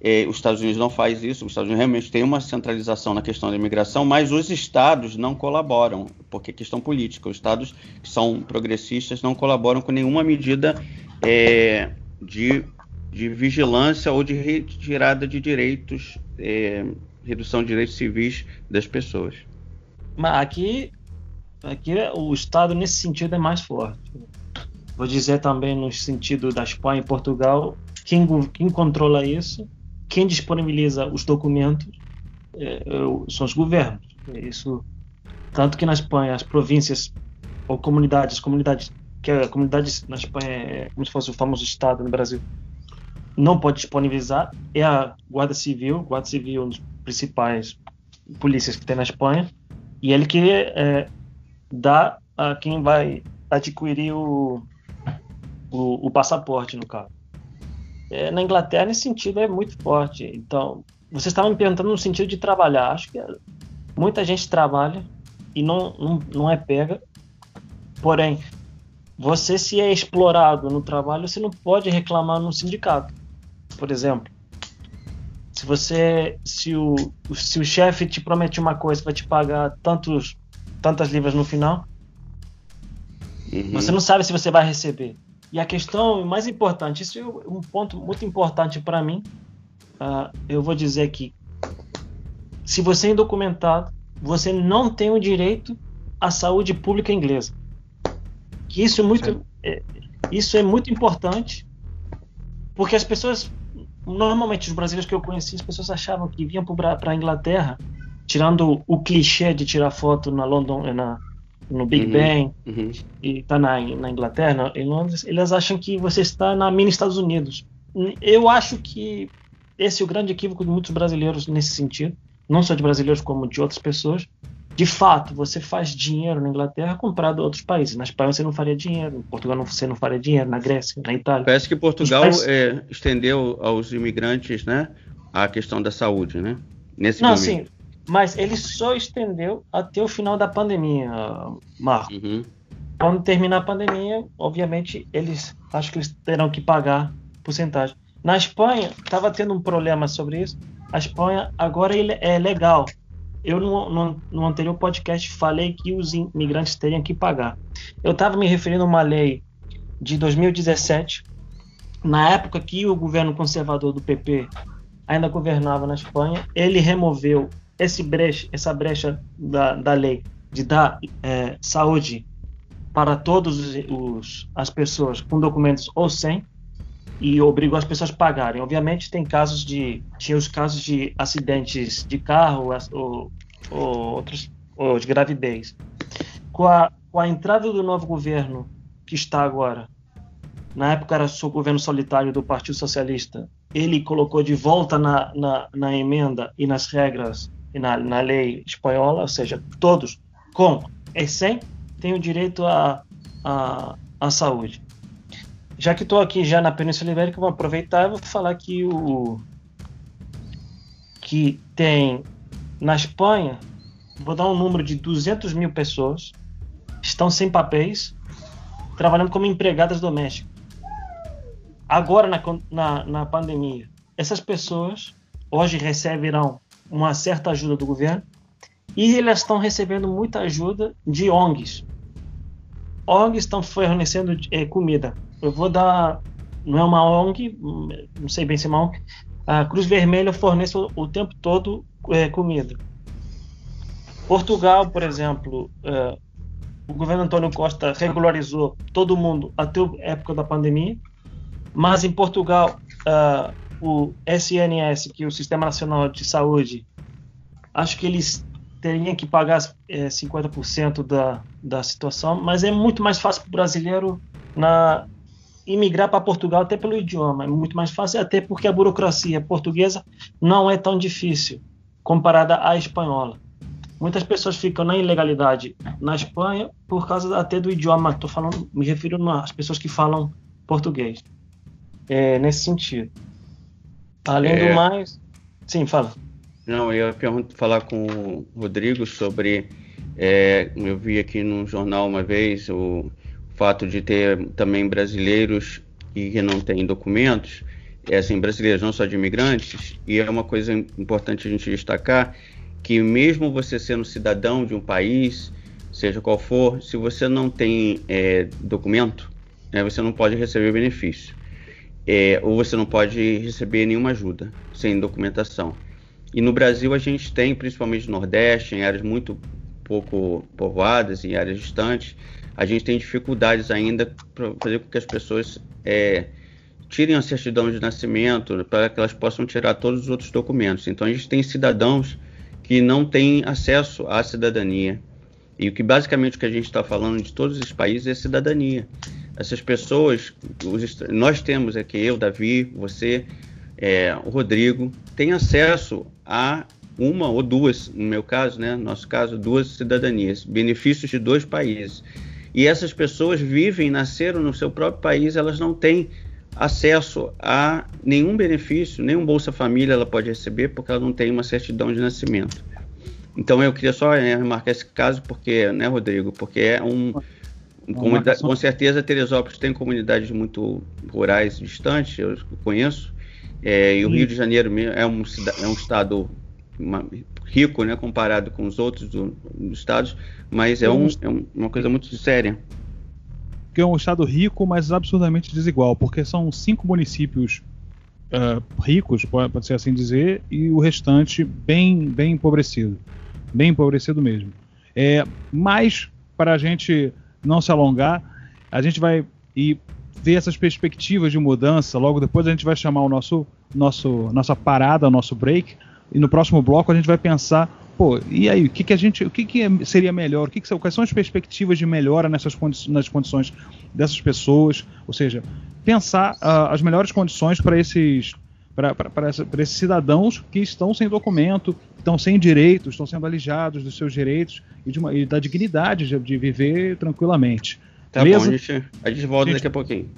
É, os Estados Unidos não faz isso. Os Estados Unidos realmente tem uma centralização na questão da imigração, mas os estados não colaboram, porque é questão política. Os estados que são progressistas não colaboram com nenhuma medida é, de, de vigilância ou de retirada de direitos, é, redução de direitos civis das pessoas. Mas aqui Aqui o Estado, nesse sentido, é mais forte. Vou dizer também no sentido da Espanha e Portugal, quem, quem controla isso, quem disponibiliza os documentos é, é são os governos. Isso, tanto que na Espanha as províncias ou comunidades, comunidades que a comunidade na Espanha é como se fosse o famoso Estado no Brasil, não pode disponibilizar é a Guarda Civil, Guarda Civil um dos principais polícias que tem na Espanha, e ele que é, dá a quem vai adquirir o, o, o passaporte, no caso. É, na Inglaterra, nesse sentido, é muito forte. Então, você estava me perguntando no sentido de trabalhar. Acho que muita gente trabalha e não, não, não é pega. Porém, você se é explorado no trabalho, você não pode reclamar no sindicato. Por exemplo, se você se o, se o chefe te promete uma coisa, vai te pagar tantos tantas libras no final. Uhum. Você não sabe se você vai receber. E a questão mais importante, isso é um ponto muito importante para mim. Uh, eu vou dizer que se você é indocumentado, você não tem o direito à saúde pública inglesa. Que isso é muito, é, isso é muito importante, porque as pessoas, normalmente os brasileiros que eu conheci, as pessoas achavam que vinham para a Inglaterra tirando o clichê de tirar foto na London, na, no Big Uhum, Ben uhum. e tá na, na Inglaterra, em Londres, eles acham que você está na mini Estados Unidos. Eu acho que esse é o grande equívoco de muitos brasileiros nesse sentido, não só de brasileiros como de outras pessoas. De fato, você faz dinheiro na Inglaterra comparado a outros países. Na Espanha você não faria dinheiro, em Portugal você não faria dinheiro, na Grécia, na Itália. Parece que Portugal países- é, estendeu aos imigrantes, né, a questão da saúde, né? Nesse Não, momento. sim, mas ele só estendeu até o final da pandemia, Marco. Uhum. Quando terminar a pandemia, obviamente, eles acho que eles terão que pagar porcentagem. Na Espanha, estava tendo um problema sobre isso. A Espanha agora é legal. Eu no, no- no anterior podcast falei que os imigrantes teriam que pagar. Eu estava me referindo a uma lei de 2017, na época que o governo conservador do PP ainda governava na Espanha, ele removeu esse brecha, essa brecha da, da lei de dar eh, saúde para todas as pessoas com documentos ou sem e obrigou as pessoas a pagarem. Obviamente tem casos de tinha os casos de acidentes de carro ou, ou outros ou de gravidez. Com a, com a entrada do novo governo que está agora, na época era o governo solitário do Partido Socialista, ele colocou de volta na, na, na emenda e nas regras na, na lei espanhola, ou seja, todos com e sem têm o direito à à à saúde. Já que estou aqui já na Península Ibérica, vou aproveitar e vou falar que o que tem na Espanha, vou dar um número de 200 mil pessoas estão sem papéis, trabalhando como empregadas domésticas. Agora na, na, na pandemia, essas pessoas hoje receberão uma certa ajuda do governo e elas estão recebendo muita ajuda de ONGs. ONGs estão fornecendo eh, comida. Eu vou dar, não é uma ONG, hum, não sei bem se é uma ONG. A Cruz Vermelha fornece o, o tempo todo eh, comida. Portugal, por exemplo, eh, o governo Antônio Costa regularizou todo mundo até a época da pandemia, mas em Portugal ah, o SNS, que é o Sistema Nacional de Saúde, acho que eles teriam que pagar eh, 50% da, da situação, mas é muito mais fácil para o brasileiro na, imigrar para Portugal até pelo idioma, é muito mais fácil, até porque a burocracia portuguesa não é tão difícil comparada à espanhola. Muitas pessoas ficam na ilegalidade na Espanha por causa até do idioma. Estou falando, me refiro às pessoas que falam português. É, nesse sentido. Além É. do mais, sim, fala. Não, eu ia falar com o Rodrigo sobre. é, eu vi aqui num jornal uma vez o fato de ter também brasileiros e que não têm documentos, é assim, brasileiros não só de imigrantes, e é uma coisa importante a gente destacar que mesmo você sendo cidadão de um país, seja qual for, se você não tem é, documento, né, você não pode receber benefício. É, ou você não pode receber nenhuma ajuda sem documentação. E no Brasil a gente tem, principalmente no Nordeste, em áreas muito pouco povoadas, em áreas distantes, a gente tem dificuldades ainda para fazer com que as pessoas é, tirem a certidão de nascimento, para que elas possam tirar todos os outros documentos. Então a gente tem cidadãos que não têm acesso à cidadania. E o que basicamente o que a gente está falando de todos os países é cidadania. Essas pessoas, os, nós temos aqui, eu, Davi, você, é, o Rodrigo, tem acesso a uma ou duas, no meu caso, né, no nosso caso, duas cidadanias, benefícios de dois países. E essas pessoas vivem, nasceram no seu próprio país, elas não têm acesso a nenhum benefício, nenhum Bolsa Família ela pode receber porque ela não tem uma certidão de nascimento. Então eu queria só é, remarcar esse caso porque, né, Rodrigo, porque é um comunidade, com certeza Teresópolis tem comunidades muito rurais distantes, eu conheço, é, e o Rio de Janeiro é um, é um estado rico, né, comparado com os outros do, dos estados, mas é, um, é um, uma coisa muito séria. Que é um estado rico, mas absurdamente desigual, porque são cinco municípios uh, ricos, pode, pode ser assim dizer, e o restante bem, bem empobrecido, bem empobrecido mesmo. É, mas para a gente não se alongar, a gente vai ir ver essas perspectivas de mudança. Logo depois a gente vai chamar o nosso, nosso nossa parada, o nosso break. E no próximo bloco a gente vai pensar, pô, e aí, o que, que a gente, o que, que é, seria melhor, o que, que quais são as perspectivas de melhora nessas condi nas condições dessas pessoas, ou seja, pensar uh, as melhores condições para esses para esses cidadãos que estão sem documento, estão sem direitos, estão sendo alijados dos seus direitos e, uma, e da dignidade de, de, viver tranquilamente. Tá Beleza? bom, a gente, a gente volta gente... daqui a pouquinho.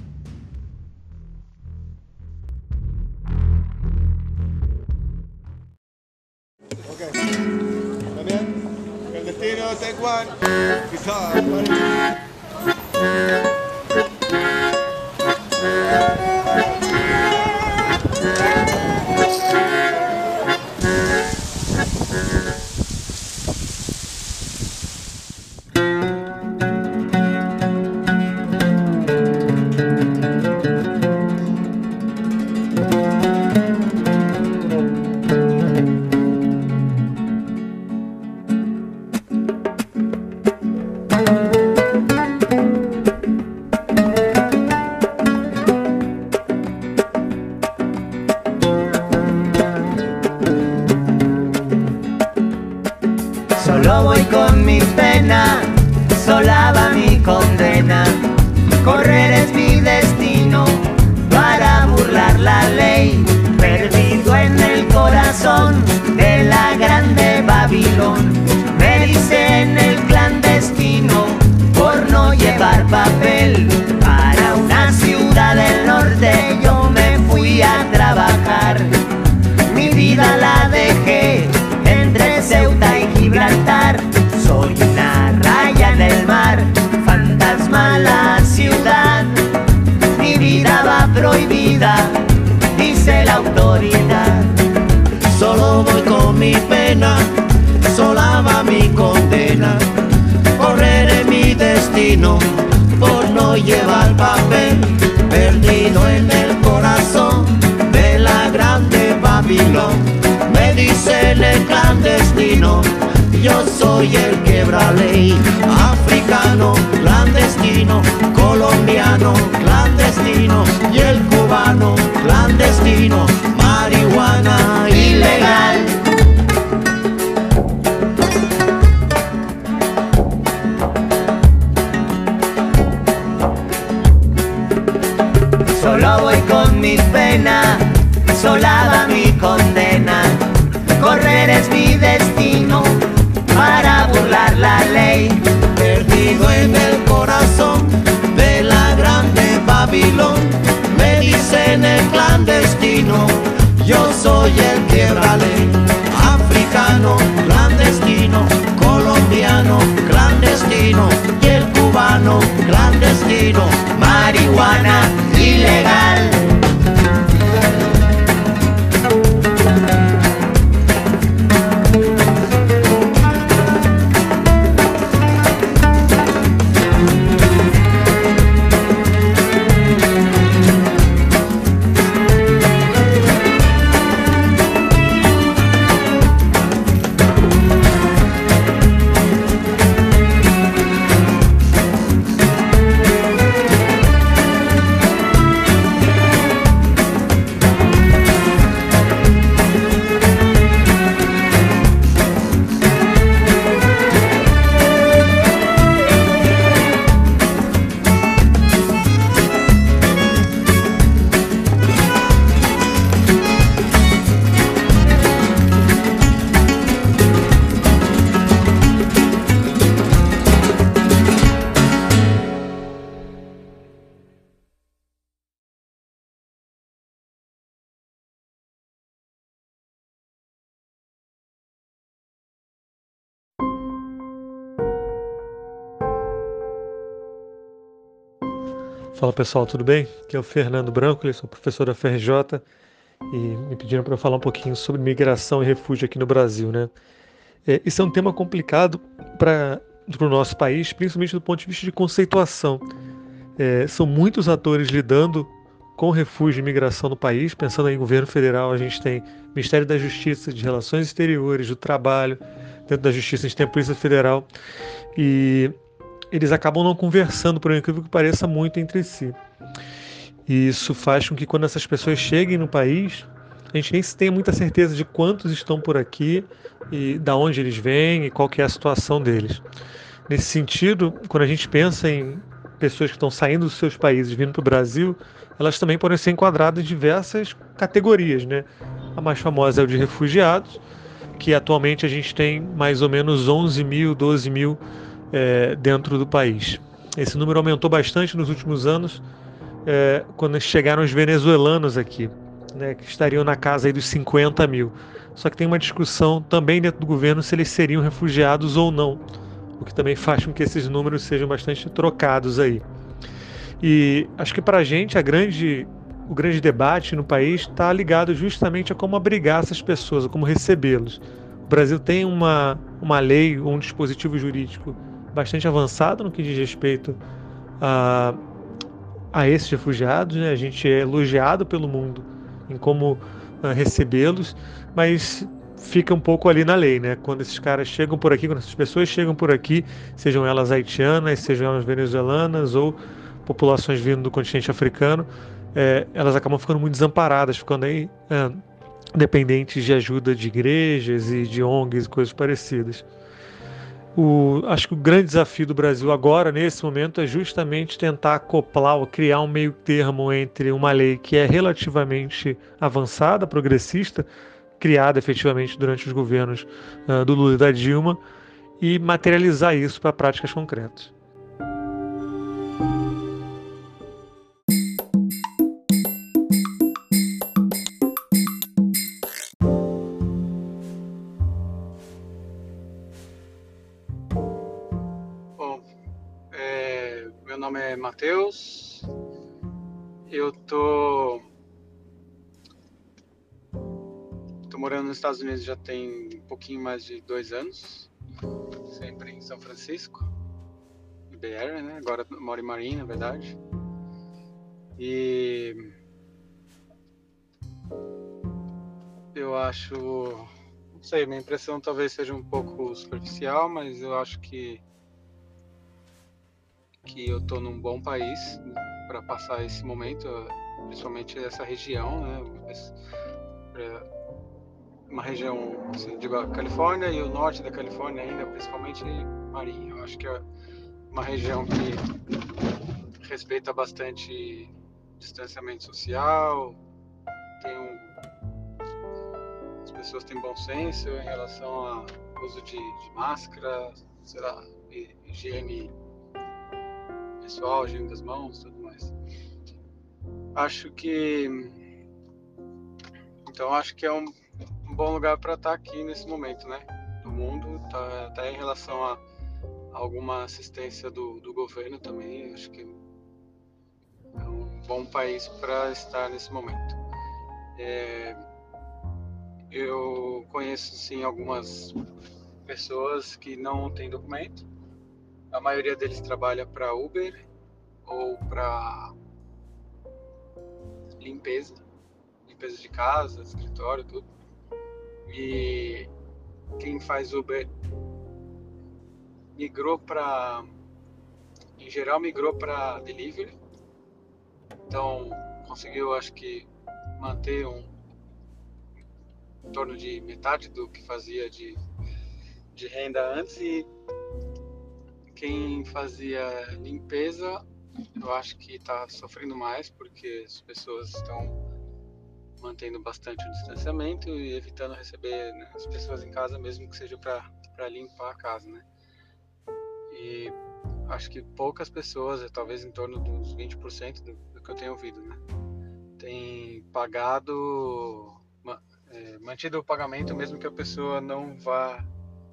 solaba mi condena, correré mi destino por no llevar papel, perdido en el corazón de la grande Babilón. Me dicen el clandestino, yo soy el quebra ley, africano, clandestino, colombiano, clandestino, y el cubano, clandestino, marihuana ilegal. pena, mi condena. Correr es mi destino para burlar la ley. Perdido en el corazón de la grande Babilón, me dicen el clandestino, yo soy el quiebra ley. Africano, clandestino, colombiano, clandestino, y el cubano, clandestino, marihuana ilegal. Fala pessoal, tudo bem? Aqui é o Fernando Branco, eu sou professor da FRJ e me pediram para falar um pouquinho sobre migração e refúgio aqui no Brasil, né? É, isso é um tema complicado para o nosso país, principalmente do ponto de vista de conceituação. É, são muitos atores lidando com refúgio e migração no país. Pensando em governo federal, a gente tem Ministério da Justiça, de Relações Exteriores, do Trabalho, dentro da Justiça a gente tem a Polícia Federal. E eles acabam não conversando, por incrível que pareça, muito entre si. E isso faz com que quando essas pessoas cheguem no país, a gente nem tem muita certeza de quantos estão por aqui e da onde eles vêm e qual que é a situação deles. Nesse sentido, quando a gente pensa em pessoas que estão saindo dos seus países vindo para o Brasil, elas também podem ser enquadradas em diversas categorias, né? A mais famosa é o de refugiados, que atualmente a gente tem mais ou menos 11 mil, 12 mil é, dentro do país. Esse número aumentou bastante nos últimos anos, é, quando chegaram os venezuelanos aqui, né, que estariam na casa dos 50 mil. Só que tem uma discussão também dentro do governo se eles seriam refugiados ou não, o que também faz com que esses números sejam bastante trocados aí. E acho que para a gente a grande, o grande debate no país está ligado justamente a como abrigar essas pessoas, a como recebê-los. O Brasil tem uma, uma lei, um dispositivo jurídico bastante avançado no que diz respeito a, a esses refugiados. Né? A gente é elogiado pelo mundo em como uh, recebê-los, mas fica um pouco ali na lei, né? Quando esses caras chegam por aqui, quando essas pessoas chegam por aqui, sejam elas haitianas, sejam elas venezuelanas ou populações vindo do continente africano, é, elas acabam ficando muito desamparadas, ficando aí é, dependentes de ajuda de igrejas e de ONGs e coisas parecidas. O, acho que o grande desafio do Brasil agora, nesse momento, é justamente tentar acoplar ou criar um meio termo entre uma lei que é relativamente avançada, progressista, criada efetivamente durante os governos uh, do Lula e da Dilma, e materializar isso para práticas concretas. Estados Unidos já tem um pouquinho mais de dois anos, sempre em São Francisco, Bay Area, né? Agora moro em Marin, na verdade. E eu acho, não sei, minha impressão talvez seja um pouco superficial, mas eu acho que que eu estou num bom país né, para passar esse momento, principalmente essa região, né? Uma região, assim, digo, a Califórnia e o norte da Califórnia ainda, principalmente Marinha. Eu acho que é uma região que respeita bastante distanciamento social, tem um, as pessoas têm bom senso em relação ao uso de, de máscara, sei lá, higiene pessoal, higiene das mãos, tudo mais. Acho que então acho que é um, um bom lugar para estar tá aqui nesse momento, né? Do mundo, tá até em relação a, alguma assistência do, do governo também. Acho que é um bom país para estar nesse momento. É, eu conheço sim algumas pessoas que não têm documento a maioria deles trabalha para Uber ou para limpeza, limpeza de casa, escritório, tudo. E quem faz Uber migrou para, em geral, migrou para delivery. Então conseguiu, acho que, manter um em torno de metade do que fazia de, de renda antes e quem fazia limpeza, eu acho que está sofrendo mais porque as pessoas estão mantendo bastante o distanciamento e evitando receber né, as pessoas em casa, mesmo que seja para limpar a casa, né? E acho que poucas pessoas, talvez em torno dos 20% do, do que eu tenho ouvido, né? Tem pagado, é, mantido o pagamento mesmo que a pessoa não vá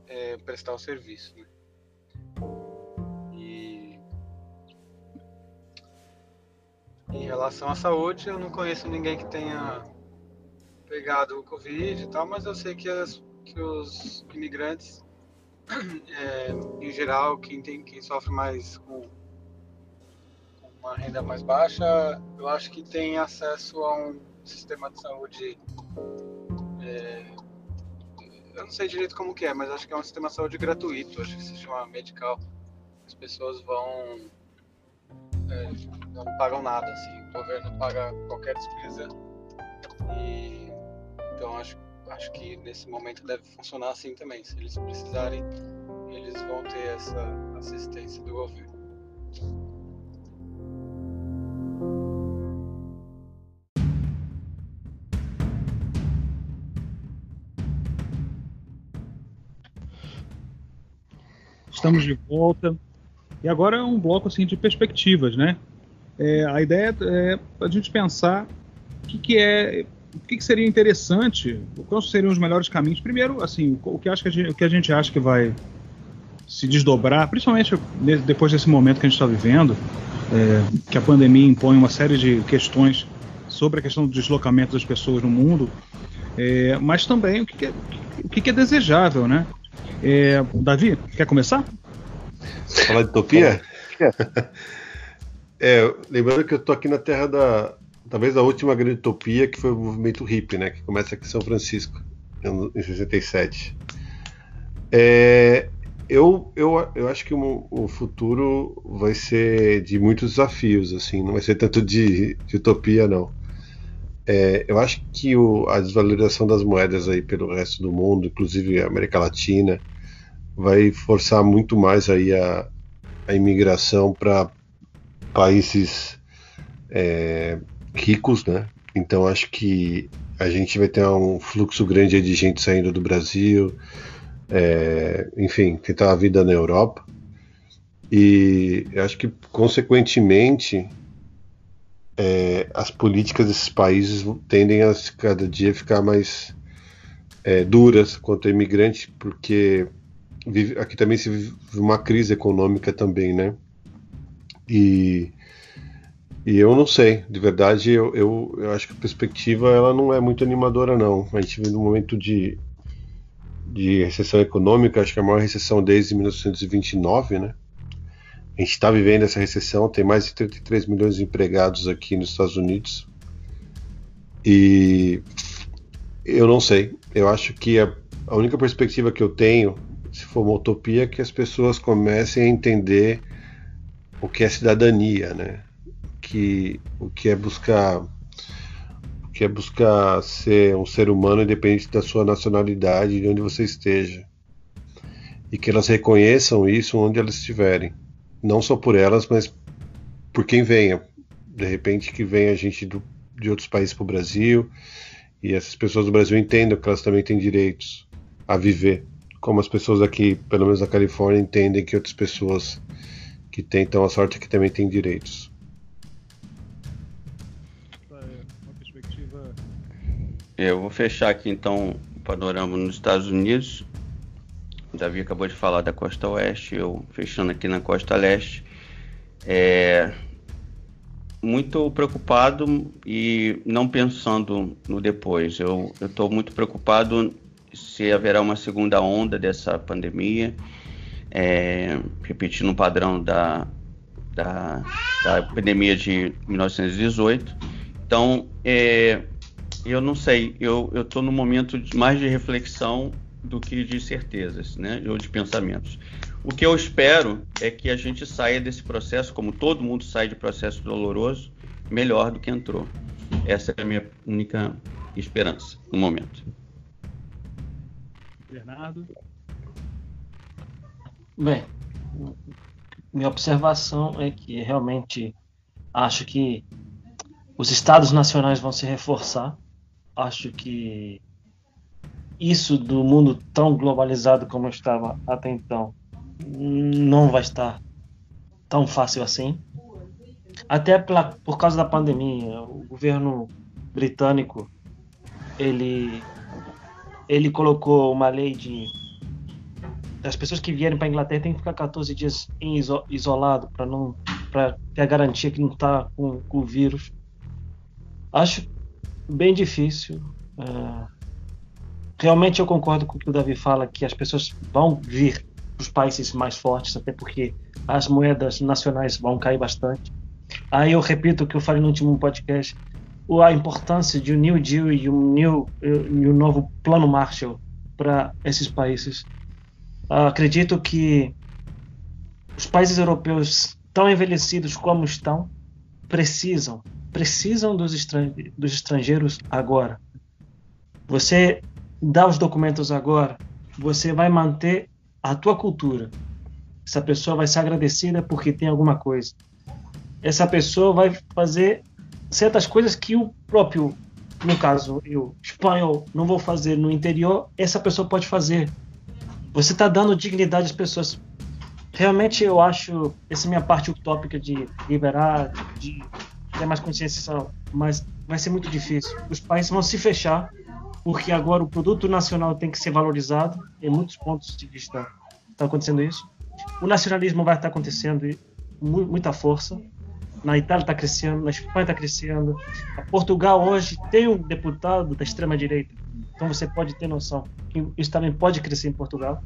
é, prestar o serviço, né? Em relação à saúde, eu não conheço ninguém que tenha pegado o Covid e tal, mas eu sei que, as, que os imigrantes, é, em geral, quem, tem, quem sofre mais com, uma renda mais baixa, eu acho que tem acesso a um sistema de saúde. É, eu não sei direito como que é, mas acho que é um sistema de saúde gratuito, acho que se chama medical. As pessoas vão é, não pagam nada, assim, o governo paga qualquer despesa e Então acho, acho que nesse momento deve funcionar assim também. Se eles precisarem, eles vão ter essa assistência do governo. Estamos de volta. E agora é um bloco assim de perspectivas, né? É, a ideia é a gente pensar o que, que é, o que, que, seria interessante, quais seriam os melhores caminhos. Primeiro, assim, o que, acho que, a gente, o que a gente acha que vai se desdobrar, principalmente depois desse momento que a gente está vivendo, é, que a pandemia impõe uma série de questões sobre a questão do deslocamento das pessoas no mundo, é, mas também o, que, é, o que, é desejável, né? É, Davi, quer começar? Falar de utopia? é, lembrando que eu tô aqui na terra da. Talvez a última grande utopia, que foi o movimento hippie, né? Que começa aqui em São Francisco, em 67. É, eu, eu, eu acho que o, o, futuro vai ser de muitos desafios, assim, não vai ser tanto de, de utopia, não. É, eu acho que o, a desvalorização das moedas aí pelo resto do mundo, inclusive a América Latina, vai forçar muito mais aí a, a imigração para países é, ricos, né? Então acho que a gente vai ter um fluxo grande de gente saindo do Brasil, é, enfim, tentar a vida na Europa. E acho que, consequentemente, é, as políticas desses países tendem a cada dia ficar mais é, duras quanto a imigrante, porque vive, aqui também se vive uma crise econômica também, né? E, e eu não sei, de verdade, eu, eu, eu, acho que a perspectiva ela não é muito animadora, não. A gente vive num momento de, de recessão econômica, acho que é a maior recessão desde 1929, né? A gente está vivendo essa recessão, tem mais de 33 milhões de empregados aqui nos Estados Unidos. E eu não sei, eu acho que a, a única perspectiva que eu tenho se for uma utopia, que as pessoas comecem a entender o que é cidadania, né? Que, o que é buscar o que é buscar ser um ser humano independente da sua nacionalidade, de onde você esteja. E que elas reconheçam isso onde elas estiverem. Não só por elas, mas por quem venha. De repente que venha gente do, de outros países para o Brasil e essas pessoas do Brasil entendam que elas também têm direitos a viver como as pessoas aqui, pelo menos na Califórnia, entendem que outras pessoas que tentam a sorte aqui também têm direitos. Eu vou fechar aqui então o panorama nos Estados Unidos. O Davi acabou de falar da costa oeste, eu fechando aqui na costa leste. É, muito preocupado e não pensando no depois. Eu estou muito preocupado se haverá uma segunda onda dessa pandemia, é, repetindo o padrão da, da, da, pandemia de 1918. Então, é, eu não sei, eu estou no momento de, mais de reflexão do que de certezas, né, ou de pensamentos. O que eu espero é que a gente saia desse processo, como todo mundo sai de processo doloroso, melhor do que entrou. Essa é a minha única esperança no momento. Bernardo? Bem, minha observação é que realmente acho que os estados nacionais vão se reforçar. Acho que isso do mundo tão globalizado como estava até então não vai estar tão fácil assim. Até pela, por causa da pandemia, o governo britânico ele ele colocou uma lei de as pessoas que vierem para a Inglaterra têm que ficar 14 dias em iso, isolado para não para ter a garantia que não está com, com, o vírus. Acho bem difícil. Uh, realmente eu concordo com o que o Davi fala que as pessoas vão vir os países mais fortes, até porque as moedas nacionais vão cair bastante. Aí eu repito o que eu falei no último podcast a importância de um New Deal e um, new, e um novo plano Marshall para esses países. Uh, acredito que os países europeus tão envelhecidos como estão precisam precisam dos, dos estrangeiros agora. Você dá os documentos agora, você vai manter a tua cultura. Essa pessoa vai ser agradecida porque tem alguma coisa. Essa pessoa vai fazer certas coisas que o próprio, no caso, eu, espanhol, não vou fazer no interior, essa pessoa pode fazer. Você está dando dignidade às pessoas. Realmente eu acho essa minha parte utópica de liberar, de ter mais consciência, mas vai ser muito difícil. Os países vão se fechar porque agora o produto nacional tem que ser valorizado em muitos pontos de vista. Está acontecendo isso. O nacionalismo vai estar acontecendo com muita força. Na Itália está crescendo, na Espanha está crescendo. A Portugal hoje tem um deputado da extrema direita. Então você pode ter noção que isso também pode crescer em Portugal.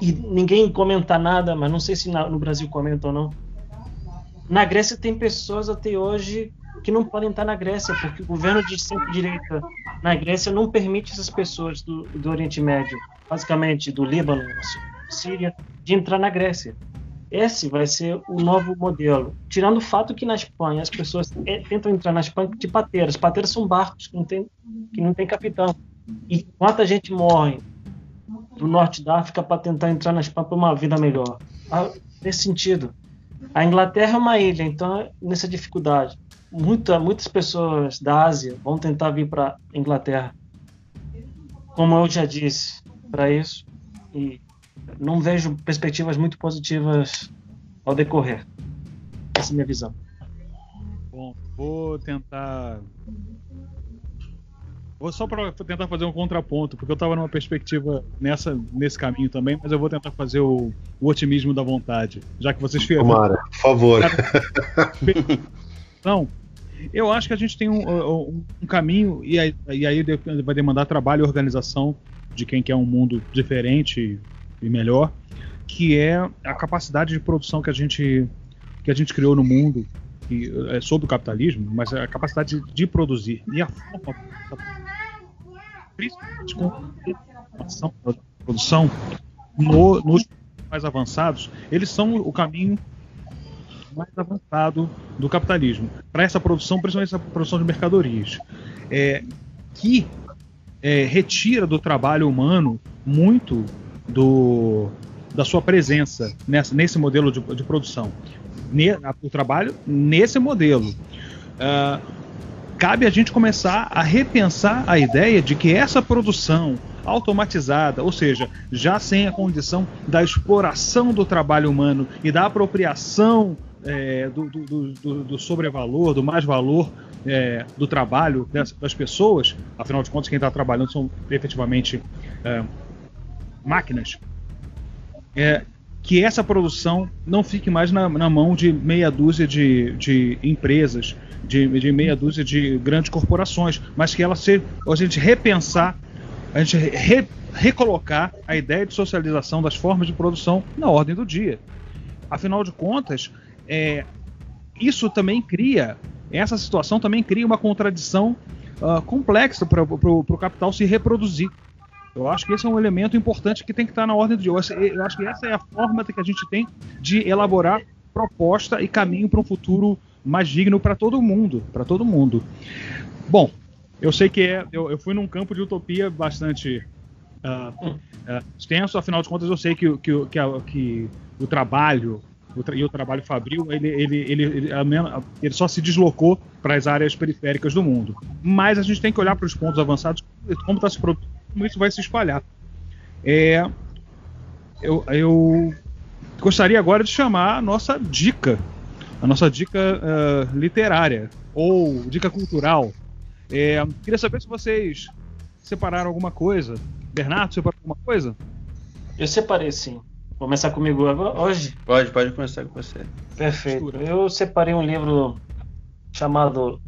E ninguém comenta nada, mas não sei se no Brasil comenta ou não. Na Grécia tem pessoas até hoje que não podem estar na Grécia, porque o governo de centro-direita na Grécia não permite essas pessoas do, do Oriente Médio, basicamente do Líbano, Síria, de entrar na Grécia. Esse vai ser o novo modelo. Tirando o fato que na Espanha as pessoas é, tentam entrar na Espanha de pateiras. Pateiras são barcos que não tem, que não tem capitão. E quanta gente morre do norte da África para tentar entrar na Espanha para uma vida melhor. Ah, nesse sentido. A Inglaterra é uma ilha, então nessa dificuldade muita, muitas pessoas da Ásia vão tentar vir para Inglaterra. Como eu já disse, para isso. E não vejo perspectivas muito positivas ao decorrer. Essa é a minha visão. Bom, vou tentar. Vou só para tentar fazer um contraponto, porque eu estava numa perspectiva nessa, nesse caminho também, mas eu vou tentar fazer o, o otimismo da vontade, já que vocês fizeram. Tomara, por favor. Então, eu acho que a gente tem um, um, um caminho, e aí, e aí, vai demandar trabalho e organização de quem quer um mundo diferente e melhor, que é a capacidade de produção que a gente, que a gente criou no mundo, e, é, sobre o capitalismo, mas a capacidade de, de produzir. E a forma, principalmente com a produção, no, nos mais avançados, eles são o caminho mais avançado do capitalismo para essa produção, principalmente essa produção de mercadorias, é, que é, retira do trabalho humano muito do, da sua presença nessa, nesse modelo de, de produção. Ne, o trabalho nesse modelo. Uh, cabe a gente começar a repensar a ideia de que essa produção automatizada, ou seja, já sem a condição da exploração do trabalho humano e da apropriação é, do, do, do, do, sobrevalor, do mais valor é, do trabalho das, das, pessoas, afinal de contas, quem está trabalhando são efetivamente é, máquinas, é, que essa produção não fique mais na, na mão de meia dúzia de, de empresas, de, de, meia dúzia de grandes corporações, mas que ela seja, a gente repensar, a gente re, recolocar a ideia de socialização das formas de produção na ordem do dia. Afinal de contas, é, isso também cria, essa situação também cria uma contradição uh, complexa para o capital se reproduzir. Eu acho que esse é um elemento importante que tem que estar na ordem de hoje. Eu acho que essa é a forma que a gente tem de elaborar proposta e caminho para um futuro mais digno para todo mundo, para todo mundo. Bom, eu sei que é, eu, eu, fui num campo de utopia bastante uh, uh, extenso, afinal de contas eu sei que, que, que, que o trabalho e o trabalho fabril, ele, ele, ele, ele, ele só se deslocou para as áreas periféricas do mundo. Mas a gente tem que olhar para os pontos avançados, como está se produzindo, como isso vai se espalhar. É, eu, eu gostaria agora de chamar a nossa dica, a nossa dica uh, literária ou dica cultural. É, queria saber se vocês separaram alguma coisa. Bernardo, separou alguma coisa? Eu separei sim. Começar comigo hoje? Pode, pode começar com você. Perfeito. Eu separei um livro chamado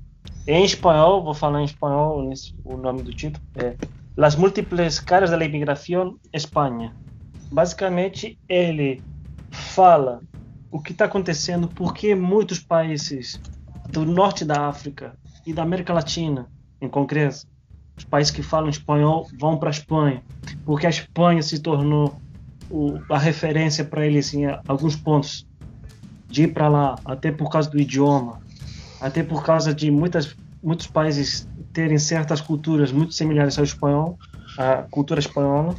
em espanhol, vou falar em espanhol o nome do título, é Las múltiples caras da imigração Espanha. Basicamente, ele fala o que está acontecendo, porque muitos países do norte da África e da América Latina, em concreto, os países que falam espanhol vão para a Espanha, porque a Espanha se tornou o, a referência para eles em alguns pontos de ir para lá, até por causa do idioma, até por causa de muitas, muitos países terem certas culturas muito similares ao espanhol, a cultura espanhola.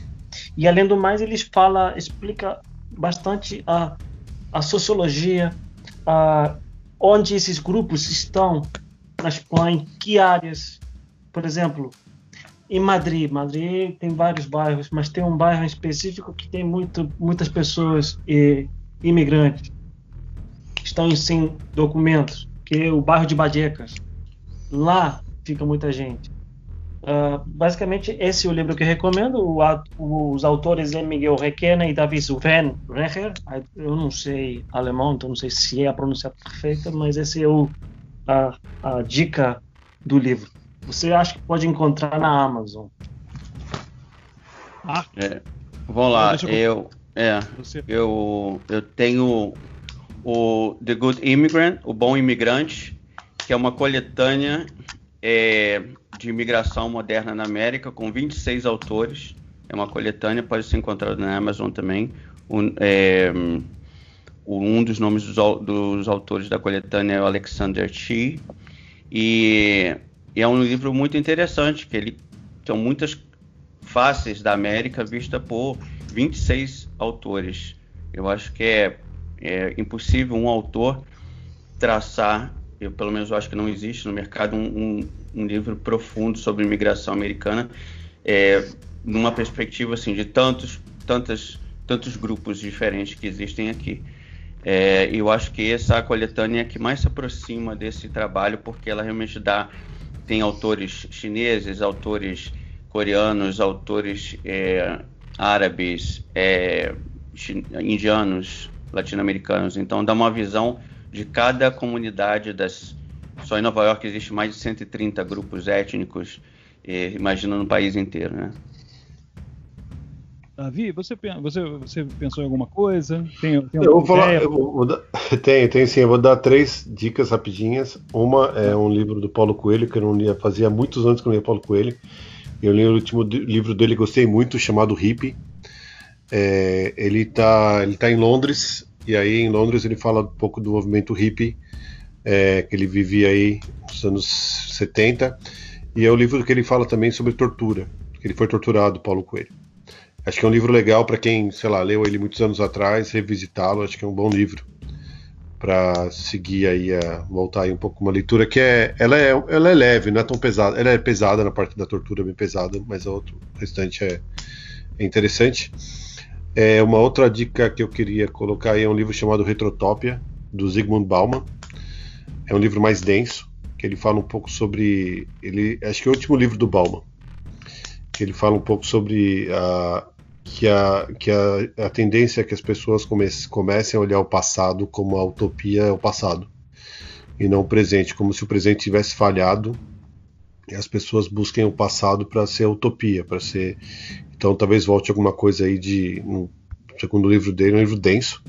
E além do mais, ele fala, explica bastante a, a sociologia, a, onde esses grupos estão na Espanha, que áreas. Por exemplo, em Madrid, Madrid tem vários bairros, mas tem um bairro específico que tem muito, muitas pessoas e, imigrantes estão sem documentos, que é o bairro de Badecas. Lá fica muita gente. Uh, basicamente, esse é o livro que eu recomendo. O, os autores é Miguel Requena e David Sven Recher. Eu não sei alemão, então não sei se é a pronúncia perfeita, mas esse é o, a, a dica do livro. Você acha que pode encontrar na Amazon? Ah. É. Vamos lá, eu, eu, é, eu, eu tenho o The Good Immigrant, o Bom Imigrante, que é uma coletânea é, de imigração moderna na América, com 26 autores. É uma coletânea, pode ser encontrada na Amazon também. Um, é, um dos nomes dos, dos, autores da coletânea é o Alexander Chi. E, e, é um livro muito interessante, que ele são muitas faces da América vista por 26 autores. Eu acho que é, é impossível um autor traçar eu pelo menos acho que não existe no mercado um, um, um livro profundo sobre imigração americana é, numa perspectiva assim de tantos tantas tantos grupos diferentes que existem aqui. É, eu acho que essa coletânea é que mais se aproxima desse trabalho porque ela realmente dá tem autores chineses autores coreanos autores é, árabes é, indianos latino-americanos. Então dá uma visão de cada comunidade das. Só em Nova York existe mais de 130 grupos étnicos, eh, imagina no país inteiro, né? Davi, você, você, você pensou em alguma coisa? Tem, tem eu vou falar, eu vou dar, tem, tem sim, eu vou dar três dicas rapidinhas. Uma é um livro do Paulo Coelho, que eu não lia, fazia muitos anos que eu não lia Paulo Coelho. Eu li o último livro dele, gostei muito, chamado Hippie. É, ele está ele tá em Londres, e aí em Londres ele fala um pouco do movimento hippie, é, que ele vivia aí nos anos 70. E é o livro que ele fala também sobre tortura, que ele foi torturado, Paulo Coelho. Acho que é um livro legal para quem, sei lá, leu ele muitos anos atrás, revisitá-lo. Acho que é um bom livro para seguir aí a voltar aí um pouco uma leitura que é ela é ela é leve, não é tão pesada. Ela é pesada na parte da tortura, bem pesada, mas o restante é, é interessante. É, uma outra dica que eu queria colocar é um livro chamado Retrotopia, do Zygmunt Bauman. É um livro mais denso, que ele fala um pouco sobre. Ele, acho que é o último livro do Bauman. Que ele fala um pouco sobre a, que, a, que a, a tendência é que as pessoas comece, comecem a olhar o passado como a utopia é o passado e não o presente, como se o presente tivesse falhado e as pessoas busquem o passado para ser utopia, para ser então talvez volte alguma coisa aí de, no segundo livro dele, um livro denso,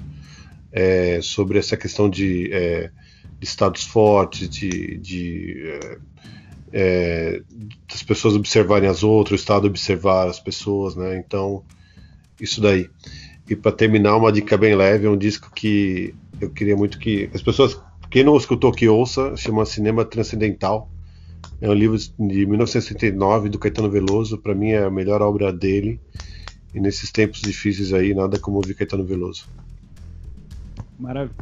é, sobre essa questão de, é, de estados fortes, de, de é, é das pessoas observarem as outras, o Estado observar as pessoas, né? Então, isso daí. E para terminar, uma dica bem leve, é um disco que eu queria muito que as pessoas, quem não escutou que ouça, chama Cinema Transcendental. É um livro de 1969 do Caetano Veloso, para mim é a melhor obra dele. E nesses tempos difíceis aí, nada como ouvir Caetano Veloso. Maravilha.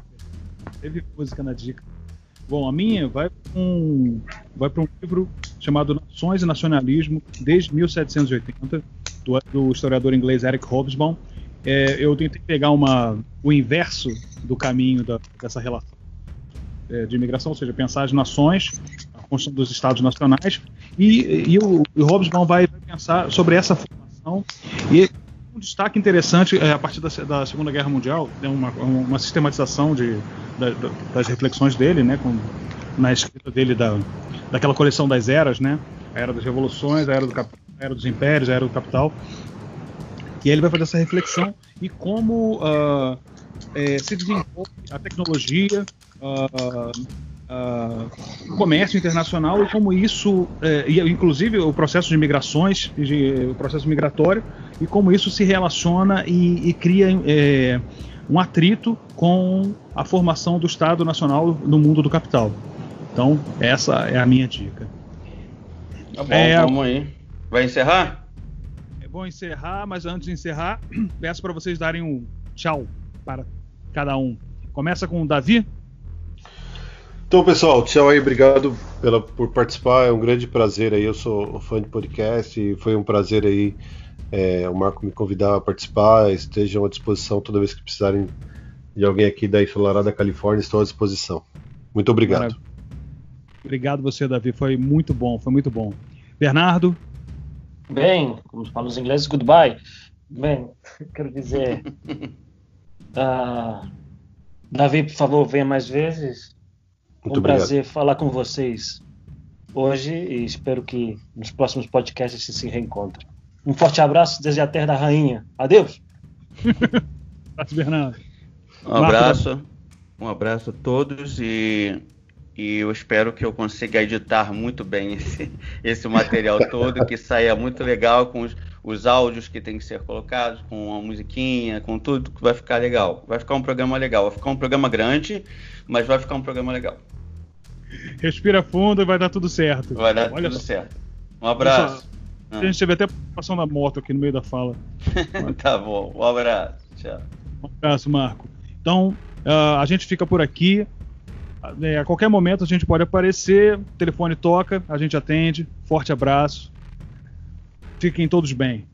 Teve música na dica. Bom, a minha vai para um, vai um livro chamado Nações e Nacionalismo, desde 1780, do, do historiador inglês Eric Hobsbawm. É, eu tentei pegar uma, o inverso do caminho da, dessa relação é, de imigração, ou seja, pensar as nações construção dos Estados Nacionais, e, e o, o vai pensar sobre essa formação. E um destaque interessante é, a partir da, da, Segunda Guerra Mundial, é uma, uma sistematização de, da, das reflexões dele, né, com, na escrita dele da, daquela coleção das eras, né, a era das revoluções, a era, do, a era dos impérios, a era do capital, e ele vai fazer essa reflexão e como uh, é, se desenvolve a tecnologia, uh, uh, comércio internacional e como isso, é, e, inclusive o processo de migrações, de, o processo migratório, e como isso se relaciona e, e cria é, um atrito com a formação do Estado Nacional no mundo do capital. Então, essa é a minha dica. Tá bom, é, vamos aí. Vai encerrar? É bom encerrar, mas antes de encerrar, peço para vocês darem um tchau para cada um. Começa com o Davi. Então, pessoal, tchau aí, obrigado pela, por participar. É um grande prazer aí. Eu sou fã de podcast e foi um prazer aí é, o Marco me convidar a participar. Estejam à disposição toda vez que precisarem de alguém aqui da Enfilarada Califórnia. Estou à disposição. Muito obrigado. Maravilha. Obrigado você, Davi. Foi muito bom, foi muito bom. Bernardo? Bem, como falam os ingleses, goodbye. Bem, quero dizer. uh, Davi, por favor, venha mais vezes. Muito um obrigado. prazer falar com vocês hoje e espero que nos próximos podcasts se reencontrem. Um forte abraço desde a Terra da Rainha. Adeus. abraço, Bernardo. Um abraço. Um abraço a todos e, e eu espero que eu consiga editar muito bem esse, esse material todo, que saia muito legal com os, os áudios que tem que ser colocados, com a musiquinha, com tudo, vai ficar legal. Vai ficar um programa legal. Vai ficar um programa grande, mas vai ficar um programa legal. Respira fundo e vai dar tudo certo. Vai dar Olha tudo só. certo. Um abraço. Ah. A gente teve até passando a moto aqui no meio da fala. tá bom. Um abraço. Tchau. Um abraço, Marco. Então, uh, a gente fica por aqui. É, a qualquer momento a gente pode aparecer, o telefone toca, a gente atende. Forte abraço. Fiquem todos bem.